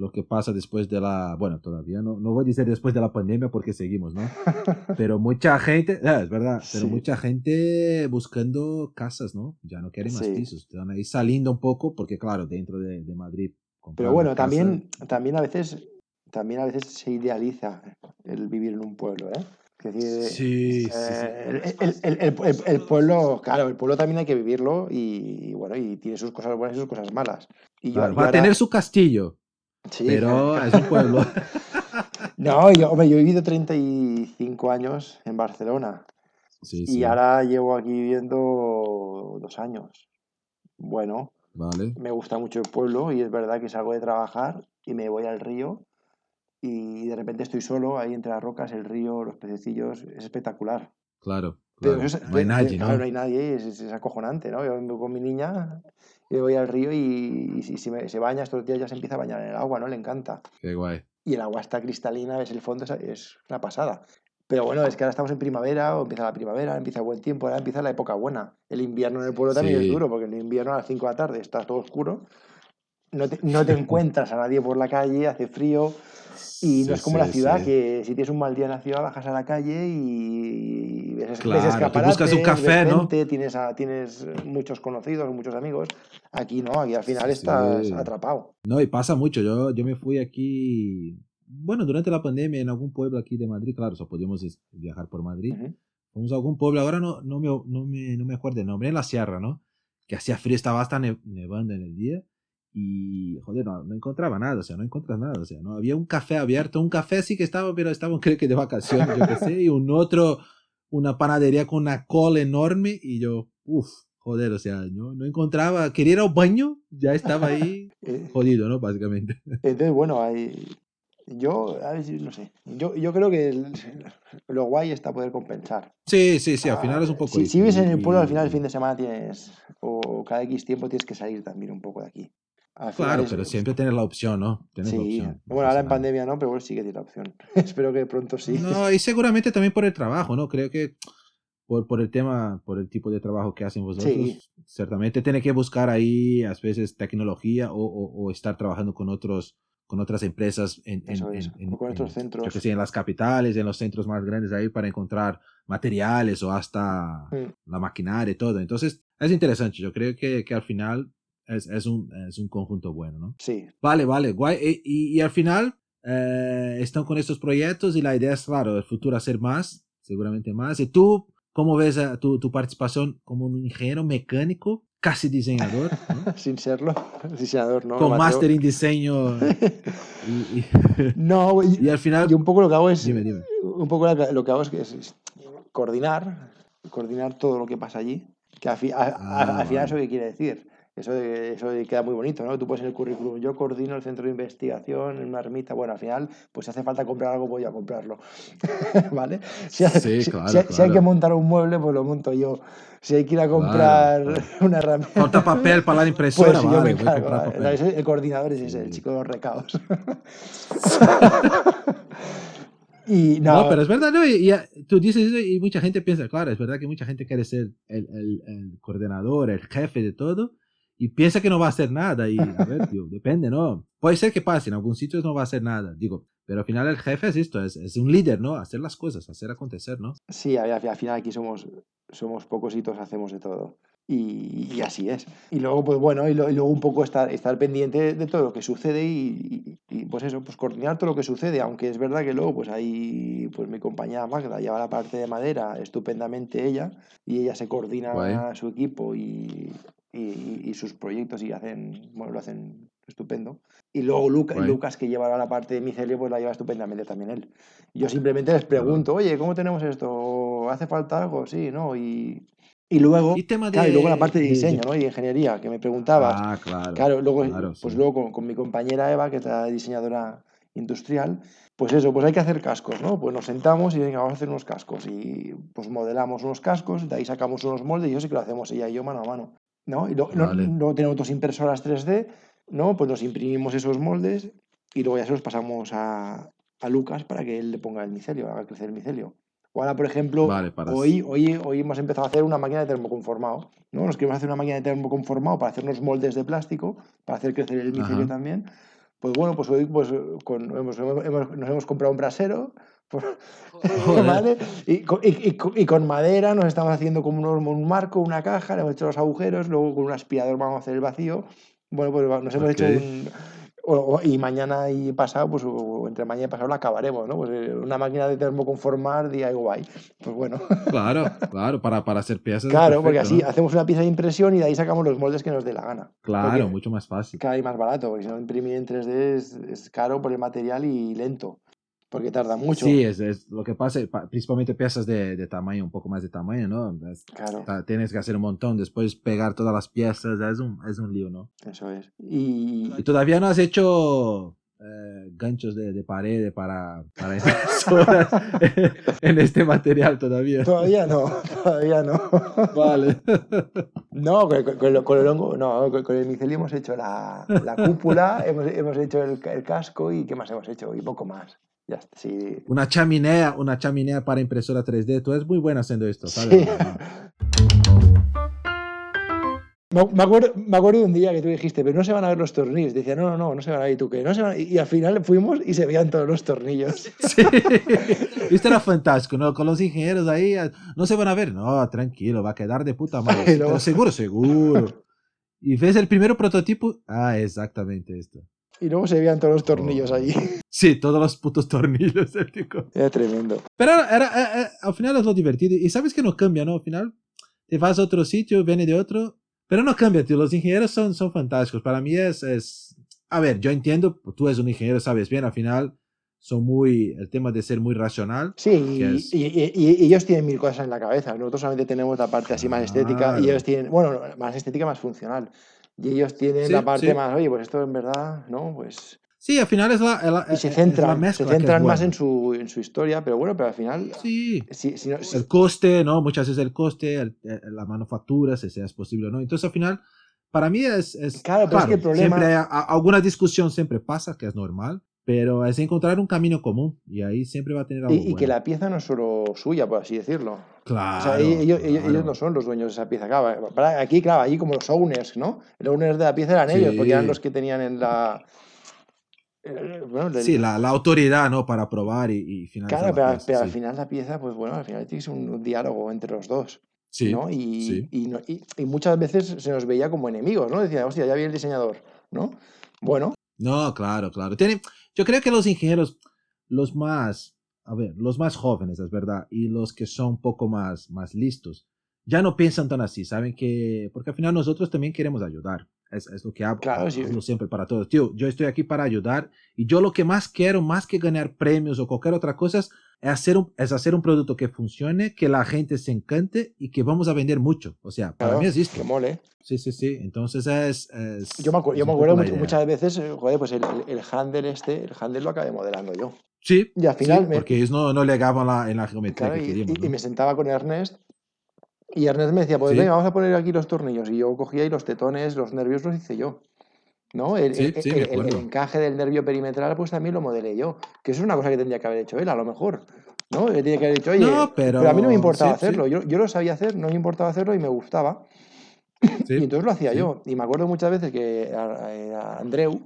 lo que pasa después de la, bueno, todavía no, no voy a decir después de la pandemia porque seguimos, ¿no? <laughs> Pero mucha gente, ah, es verdad, pero Sí. mucha gente buscando casas, ¿no? Ya no quieren más Sí. pisos, están ahí saliendo un poco porque, claro, dentro de, de Madrid. Pero bueno, casa- también, también a veces también a veces se idealiza el vivir en un pueblo, ¿eh? Es decir, Sí, sí, sí. eh, el, el- el- el- pueblo, claro, el pueblo también hay que vivirlo y, bueno, y tiene sus cosas buenas y sus cosas malas. Y yo- Claro, yo va a ahora- tener su castillo, sí, pero <laughs> es un pueblo. No, yo, hombre, yo he vivido 35 años en Barcelona Sí, y sí, ahora llevo aquí viviendo dos años. Bueno, vale. me gusta mucho el pueblo y es verdad que salgo de trabajar y me voy al río y de repente estoy solo ahí entre las rocas, el río, los pececillos, es espectacular. Claro, Pero eso no hay nadie, claro, ¿no? hay nadie, es, acojonante, ¿no? Yo vengo con mi niña y me voy al río y, y si, si me- se baña estos días ya se empieza a bañar en el agua, ¿no? Le encanta. Qué guay. Y el agua está cristalina, ves el fondo, es, es una pasada. Pero bueno, es que ahora estamos en primavera, o empieza la primavera, empieza el buen tiempo, ahora empieza la época buena. El invierno en el pueblo también Sí. es duro, porque en el invierno a las 5 de la tarde está todo oscuro, no te, no te encuentras a nadie por la calle, hace frío, y no Sí, es como sí, la ciudad, sí. que si tienes un mal día en la ciudad bajas a la calle y ves, ves Claro, escaparates, buscas un ves café, ¿no? tienes, a- tienes muchos conocidos, muchos amigos. Aquí no, aquí al final estás atrapado. No, y pasa mucho. Yo, yo me fui aquí, bueno, durante la pandemia en algún pueblo aquí de Madrid, claro, solo podíamos viajar por Madrid. Ujú. fuimos a algún pueblo, ahora no, no, me, no, me, no me acuerdo el nombre, en la sierra, ¿no? Que hacía frío, estaba hasta nevando en el día y joder, no, no, encontraba nada, o sea, no encuentras nada, o sea, no había un café abierto, un café sí que estaba, pero estaban <laughs> creo que de vacaciones, yo qué sé, y un otro, una panadería con una cola enorme y yo, uff, joder, o sea, no, no encontraba, quería ir al baño, ya estaba ahí <laughs> Eh, jodido, ¿no? Básicamente. <laughs> Entonces, bueno, hay, yo, a ver no sé, yo, yo creo que el- lo guay está poder compensar. Sí, sí, sí, al final es un Ah, poco Si, si vives en el pueblo, al final el fin de semana tienes, o cada X tiempo tienes que salir también un poco de aquí. Al Claro, es- pero siempre tener la opción, ¿no? La Sí, opción. no bueno, ahora en nada. pandemia no, pero bueno, sí que tiene la opción. <laughs> Espero que pronto sí. No, y seguramente también por el trabajo, ¿no? Creo que por, por el tema, por el tipo de trabajo que hacen vosotros, Sí. ciertamente tiene que buscar ahí a veces tecnología o, o- o estar trabajando con otros con otras empresas en, en- es, en- con otros en- centros. yo que sé, en las capitales, en los centros más grandes ahí para encontrar materiales o hasta Mm. la maquinaria y todo. Entonces, es interesante. Yo creo que, que al final es, es, un, es un conjunto bueno, ¿no? Sí, Vale, vale, guay. E- Y, y al final eh, están con estos proyectos y la idea es, claro, el futuro hacer más, seguramente más. ¿Y tú cómo ves a tu, tu participación como un ingeniero mecánico, casi diseñador, ¿no? <laughs> sin serlo, <laughs> diseñador, ¿no? con máster en diseño? <laughs> Y, y- No, y, y al final... y un poco lo que hago es, Dime, dime. un poco lo que, que hago es, que es- es coordinar, coordinar todo lo que pasa allí. Que al, fi- a- a- Ah, al final eso qué quiere decir. Eso, eso queda muy bonito, ¿no? Tú pones en el currículum, yo coordino el centro de investigación en una ermita. Bueno, al final, pues si hace falta comprar algo, voy a comprarlo. <laughs> ¿Vale? Si, Sí, si- claro, si hay- si hay claro. que montar un mueble, pues lo monto yo. Si hay que ir a comprar claro. una herramienta. Falta papel para la impresora, Pues sí, yo vale, me voy a ¿vale? papel. El coordinador es ese, el chico de los recaos. <laughs> y No, no, pero es verdad, ¿no? Y, y, tú dices eso y mucha gente piensa, claro, es verdad que mucha gente quiere ser el, el, el coordinador, el jefe de todo, y piensa que no va a hacer nada. Y a ver, tío, depende, ¿no? Puede ser que pase, en algún sitio no va a hacer nada, digo, pero al final el jefe es esto, es, es un líder, ¿no? Hacer las cosas, hacer acontecer, ¿no? Sí, al, al final aquí somos, somos pocos y todos hacemos de todo. Y, y así es. Y luego, pues bueno, y, lo- y luego un poco estar, estar pendiente de todo lo que sucede y, y- y, pues eso, pues coordinar todo lo que sucede, aunque es verdad que luego pues ahí, pues mi compañera Magda lleva la parte de madera estupendamente ella y ella se coordina Guay. a su equipo y, y- y sus proyectos y hacen, bueno, lo hacen estupendo. Y luego Luca- Guay. Lucas, que lleva la parte de micelio, pues la lleva estupendamente también él. Yo simplemente les pregunto, oye, ¿cómo tenemos esto? ¿Hace falta algo? Sí, ¿no? Y, y luego, Y tema de... claro, y luego la parte de diseño, <laughs> ¿no? Y ingeniería, que me preguntabas. Ah, claro. Claro, luego, claro, pues sí. luego con, con mi compañera Eva, que es la diseñadora industrial, pues eso, pues hay que hacer cascos, ¿no? Pues nos sentamos y venga, vamos a hacer unos cascos. Y pues modelamos unos cascos, de ahí sacamos unos moldes y yo sí que lo hacemos ella y yo mano a mano, ¿no? Y luego, Vale. luego tenemos dos impresoras 3D, ¿no? Pues nos imprimimos esos moldes y luego ya se los pasamos a, a Lucas para que él le ponga el micelio, haga crecer el micelio. O ahora, por ejemplo, Vale, hoy, hoy, hoy hemos empezado a hacer una máquina de termoconformado. ¿no? Nos queremos hacer una máquina de termoconformado para hacer unos moldes de plástico, para hacer crecer el micelio Ajá. también. Pues bueno, pues hoy pues, con- hemos- hemos- nos hemos comprado un brasero. ¿Vale? <laughs> Y con, y- y con- y madera nos estamos haciendo como un, un marco, una caja, le hemos hecho los agujeros, luego con un aspirador vamos a hacer el vacío. Bueno, pues nos hemos hecho Ok. un... o- y mañana y pasado, pues o entre mañana y pasado la acabaremos, ¿no? Pues eh, una máquina de termoconformar DIY. Pues bueno, Claro, <laughs> claro, para, para hacer piezas. claro, porque perfecto, así ¿no? hacemos una pieza de impresión y de ahí sacamos los moldes que nos dé la gana. Claro, porque- mucho más fácil. Cada vez más barato, porque si no imprimir en 3D es, es caro por el material y lento, porque tarda mucho. Sí, es, es lo que pasa, pa- principalmente piezas de, de tamaño, un poco más de tamaño, ¿no? Claro, tienes que hacer un montón, después pegar todas las piezas, es un, es un lío, ¿no? eso es. Y, Y todavía no has hecho eh, ganchos de, de pared para, para impresoras <laughs> <laughs> en este material todavía. Todavía no, todavía no. Vale. No, con, con- con con el hongo, no, con, el micelio hemos hecho la, la cúpula, hemos, hemos hecho el, el casco y ¿qué más hemos hecho? Y poco más. Ya está, sí. Una chaminea, una chaminea para impresora 3D. Tú eres muy buena haciendo esto, ¿sabes? Sí. Me, me acuerdo, me acuerdo de un día que tú dijiste, pero no se van a ver los tornillos. Decía, no, no, no, no se van a ver. ¿Y tú qué? No se van a- Y, al final fuimos y se veían todos los tornillos. <laughs> Sí. Esto era fantástico, ¿no? Con los ingenieros ahí, ah, no se van a ver. No, tranquilo, va a quedar de puta madre. <laughs> Pero seguro, seguro. Y ves el primer prototipo. Ah, exactamente esto. Y luego se veían todos los tornillos allí. <laughs> Sí, todos los putos tornillos. el tipo. Era tremendo. Pero era, eh, eh, al final es lo divertido. Y sabes que no cambia, ¿no? Al final te vas a otro sitio, viene de otro. Pero no cambia, tío. Los ingenieros son, son fantásticos. Para mí es, es... A ver, yo entiendo, tú eres un ingeniero, sabes bien, al final son muy, el tema de ser muy racional. Sí, y, es- y- y- y ellos tienen mil cosas en la cabeza. Nosotros solamente tenemos la parte así más estética y ellos tienen, bueno, más estética, más funcional. Y ellos tienen Sí, la parte sí. más, oye, pues esto en verdad, ¿no? Pues. Sí, al final es la, es la- Y se es centran, mezcla se es centran más en su, en su historia, pero bueno, pero al final. Sí, Si, si no- si- el coste, ¿no? Muchas veces el coste, el- la manufactura, si sea posible o no. Entonces, al final, para mí es... es Claro, pero es que el problema- Siempre hay, alguna discusión siempre pasa, que es normal, pero es encontrar un camino común y ahí siempre va a tener algo y, y que bueno. la pieza no es solo suya, por así decirlo. Claro, O sea, ellos, ellos- ellos claro. no son los dueños de esa pieza. Claro, aquí, claro, allí como los owners, ¿no? Los owners de la pieza eran ellos, porque eran Sí. los que tenían en la. eh, Bueno, Sí, la, la autoridad, ¿no? Para probar y, y finalizar Claro, la pero, pieza, pero al sí. final la pieza, pues bueno, al final tienes un, un diálogo entre los dos, Sí, ¿no? Y, sí. y, y- muchas veces se nos veía como enemigos, ¿no? Decía, hostia, ya viene el diseñador, ¿no? Bueno, No, claro, claro. Tiene, yo creo que los ingenieros, los más, a ver, los más jóvenes, es verdad, y los que son un poco más, más listos, ya no piensan tan así, saben que, porque al final nosotros también queremos ayudar. Es, es lo que hablo, Claro, sí. hablo siempre para todos. Tío, yo estoy aquí para ayudar y yo lo que más quiero, más que ganar premios o cualquier otra cosa, es hacer un, es hacer un producto que funcione, que la gente se encante y que vamos a vender mucho. O sea, para claro, mí es esto. que mole. Sí, sí, sí. Entonces es... es- Yo me, acu- es yo me acuerdo muchas veces, eh, joder, pues el, el, el handle este, el handle lo acabé modelando yo. Sí, Y al final sí, me- porque ellos no, no llegaban la, en la geometría Claro, que y, queríamos. y- me sentaba con Ernest y Ernest me decía, pues Sí. venga, vamos a poner aquí los tornillos. Y yo cogía y los tetones, los nervios los hice yo. ¿No? El, Sí, el- sí, el- el- encaje del nervio perimetral, pues también lo modelé yo. Que eso es una cosa que tendría que haber hecho él, a lo mejor. ¿No? Él tenía que haber dicho, oye, No, pero- a mí no me importaba sí, hacerlo. Yo, yo lo sabía hacer, no me importaba hacerlo y me gustaba. Y entonces lo hacía yo. Y me acuerdo muchas veces que a, a Andreu,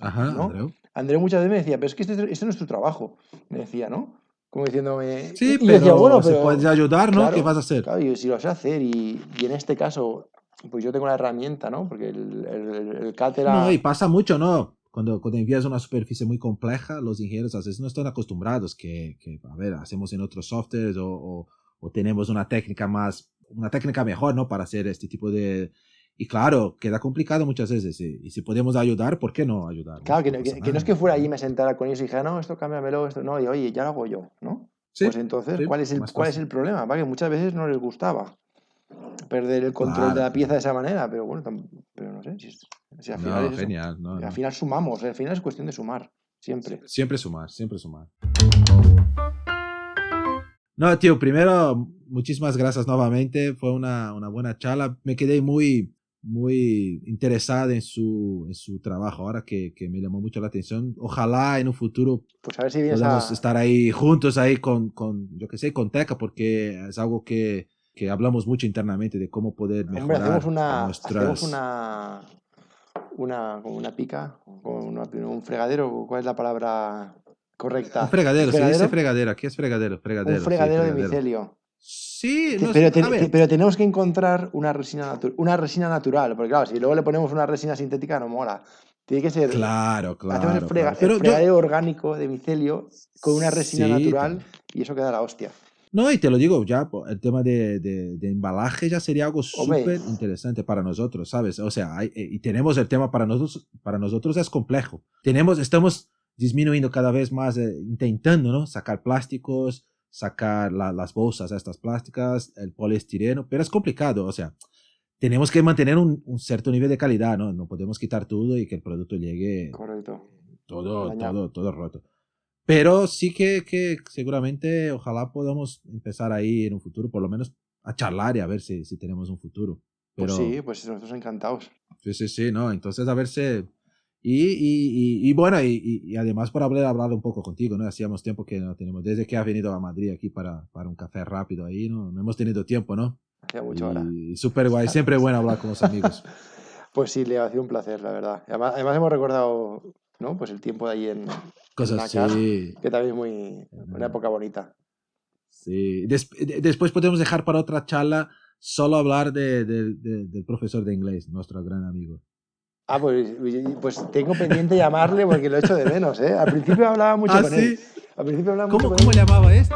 Ajá, ¿no? Andreu. Andreu muchas veces me decía, pero es que este, este no es tu trabajo. Me decía, ¿no? Como diciéndome. Sí, pero decía, bueno, pero. puedes ayudar, ¿no? claro, ¿Qué vas a hacer? Claro, y si lo sé hacer, y, y en este caso, pues yo tengo la herramienta, ¿no? Porque el, el, el. No, y pasa mucho, ¿no? Cuando, cuando envías una superficie muy compleja, los ingenieros a veces no están acostumbrados que, que a ver, hacemos en otros softwares o, o, o tenemos una técnica más, una técnica mejor, ¿no? Para hacer este tipo de... Y claro, queda complicado muchas veces. Y, y si podemos ayudar, ¿por qué no ayudar? Claro, que, no- que- que no es que fuera allí y me sentara con ellos y dijera, no, esto cámbiamelo, esto no, y oye, ya lo hago yo, ¿no? Sí, pues entonces, sí, ¿cuál, es el, ¿cuál es el problema? Va, que muchas veces no les gustaba perder el control de la pieza de esa manera, pero bueno, pero no sé, si, al final No, es genial. No, al final sumamos, al final es cuestión de sumar, siempre. Siempre sumar, siempre sumar. No, tío, primero, muchísimas gracias nuevamente. Fue una, una buena charla. Me quedé muy, muy interesada en su, en su trabajo ahora que, que me llamó mucho la atención. Ojalá en un futuro Pues a ver si podamos a... estar ahí juntos, ahí con, con yo que sé, con Teca, porque es algo que, que hablamos mucho internamente de cómo poder Hombre, mejorar hacemos una, nuestras... hacemos una, una, una pica, una- un fregadero, ¿cuál es la palabra correcta? Un fregadero, ¿Un se dice fregadero? Aquí es fregadero, fregadero. Un sí, fregadero de micelio. Sí, no pero, te- tenemos que encontrar una resina, natu- una resina natural, porque claro, si luego le ponemos una resina sintética no mola. Tiene que ser... Claro, claro. hacemos el, frega- claro. el Pero yo- fregadero orgánico de micelio con una resina Sí, natural y eso queda la hostia. No, y te lo digo, ya el tema de, de, de embalaje ya sería algo súper interesante para nosotros, ¿sabes? O sea, hay- eh, y tenemos el tema para nosotros, para nosotros es complejo. Tenemos, estamos disminuyendo cada vez más, eh, intentando, ¿no? Sacar plásticos, sacar la- las bolsas estas plásticas, el poliestireno, pero es complicado, o sea, tenemos que mantener un, un cierto nivel de calidad, ¿no? No podemos quitar todo y que el producto llegue Correcto. todo, Dañado. todo, todo roto. Pero sí que, que seguramente ojalá podamos empezar ahí en un futuro, por lo menos a charlar y a ver si, si tenemos un futuro. Pero, Pues sí, pues nosotros encantados. sí, sí, sí, ¿no? Entonces a ver si... Y, y, y, y bueno, y, además por haber hablado un poco contigo, ¿no? Hacíamos tiempo que no tenemos, desde que has venido a Madrid aquí para, para un café rápido ahí, ¿no? No hemos tenido tiempo, ¿no? Hacía mucho ahora. Y súper guay, <laughs> siempre bueno hablar con los amigos. Pues sí, le ha sido un placer, la verdad. Además, además hemos recordado, ¿no? Pues el tiempo de ahí en Cosas Dakar, que también es muy una época bonita. Sí, Des- de- después podemos dejar para otra charla solo hablar de, de- de- del profesor de inglés, nuestro gran amigo. Ah, pues, pues tengo pendiente llamarle porque lo echo de menos, ¿eh? Al principio hablaba mucho ¿Ah, con sí? él. Al principio hablaba ¿Cómo, mucho con cómo él. llamaba este?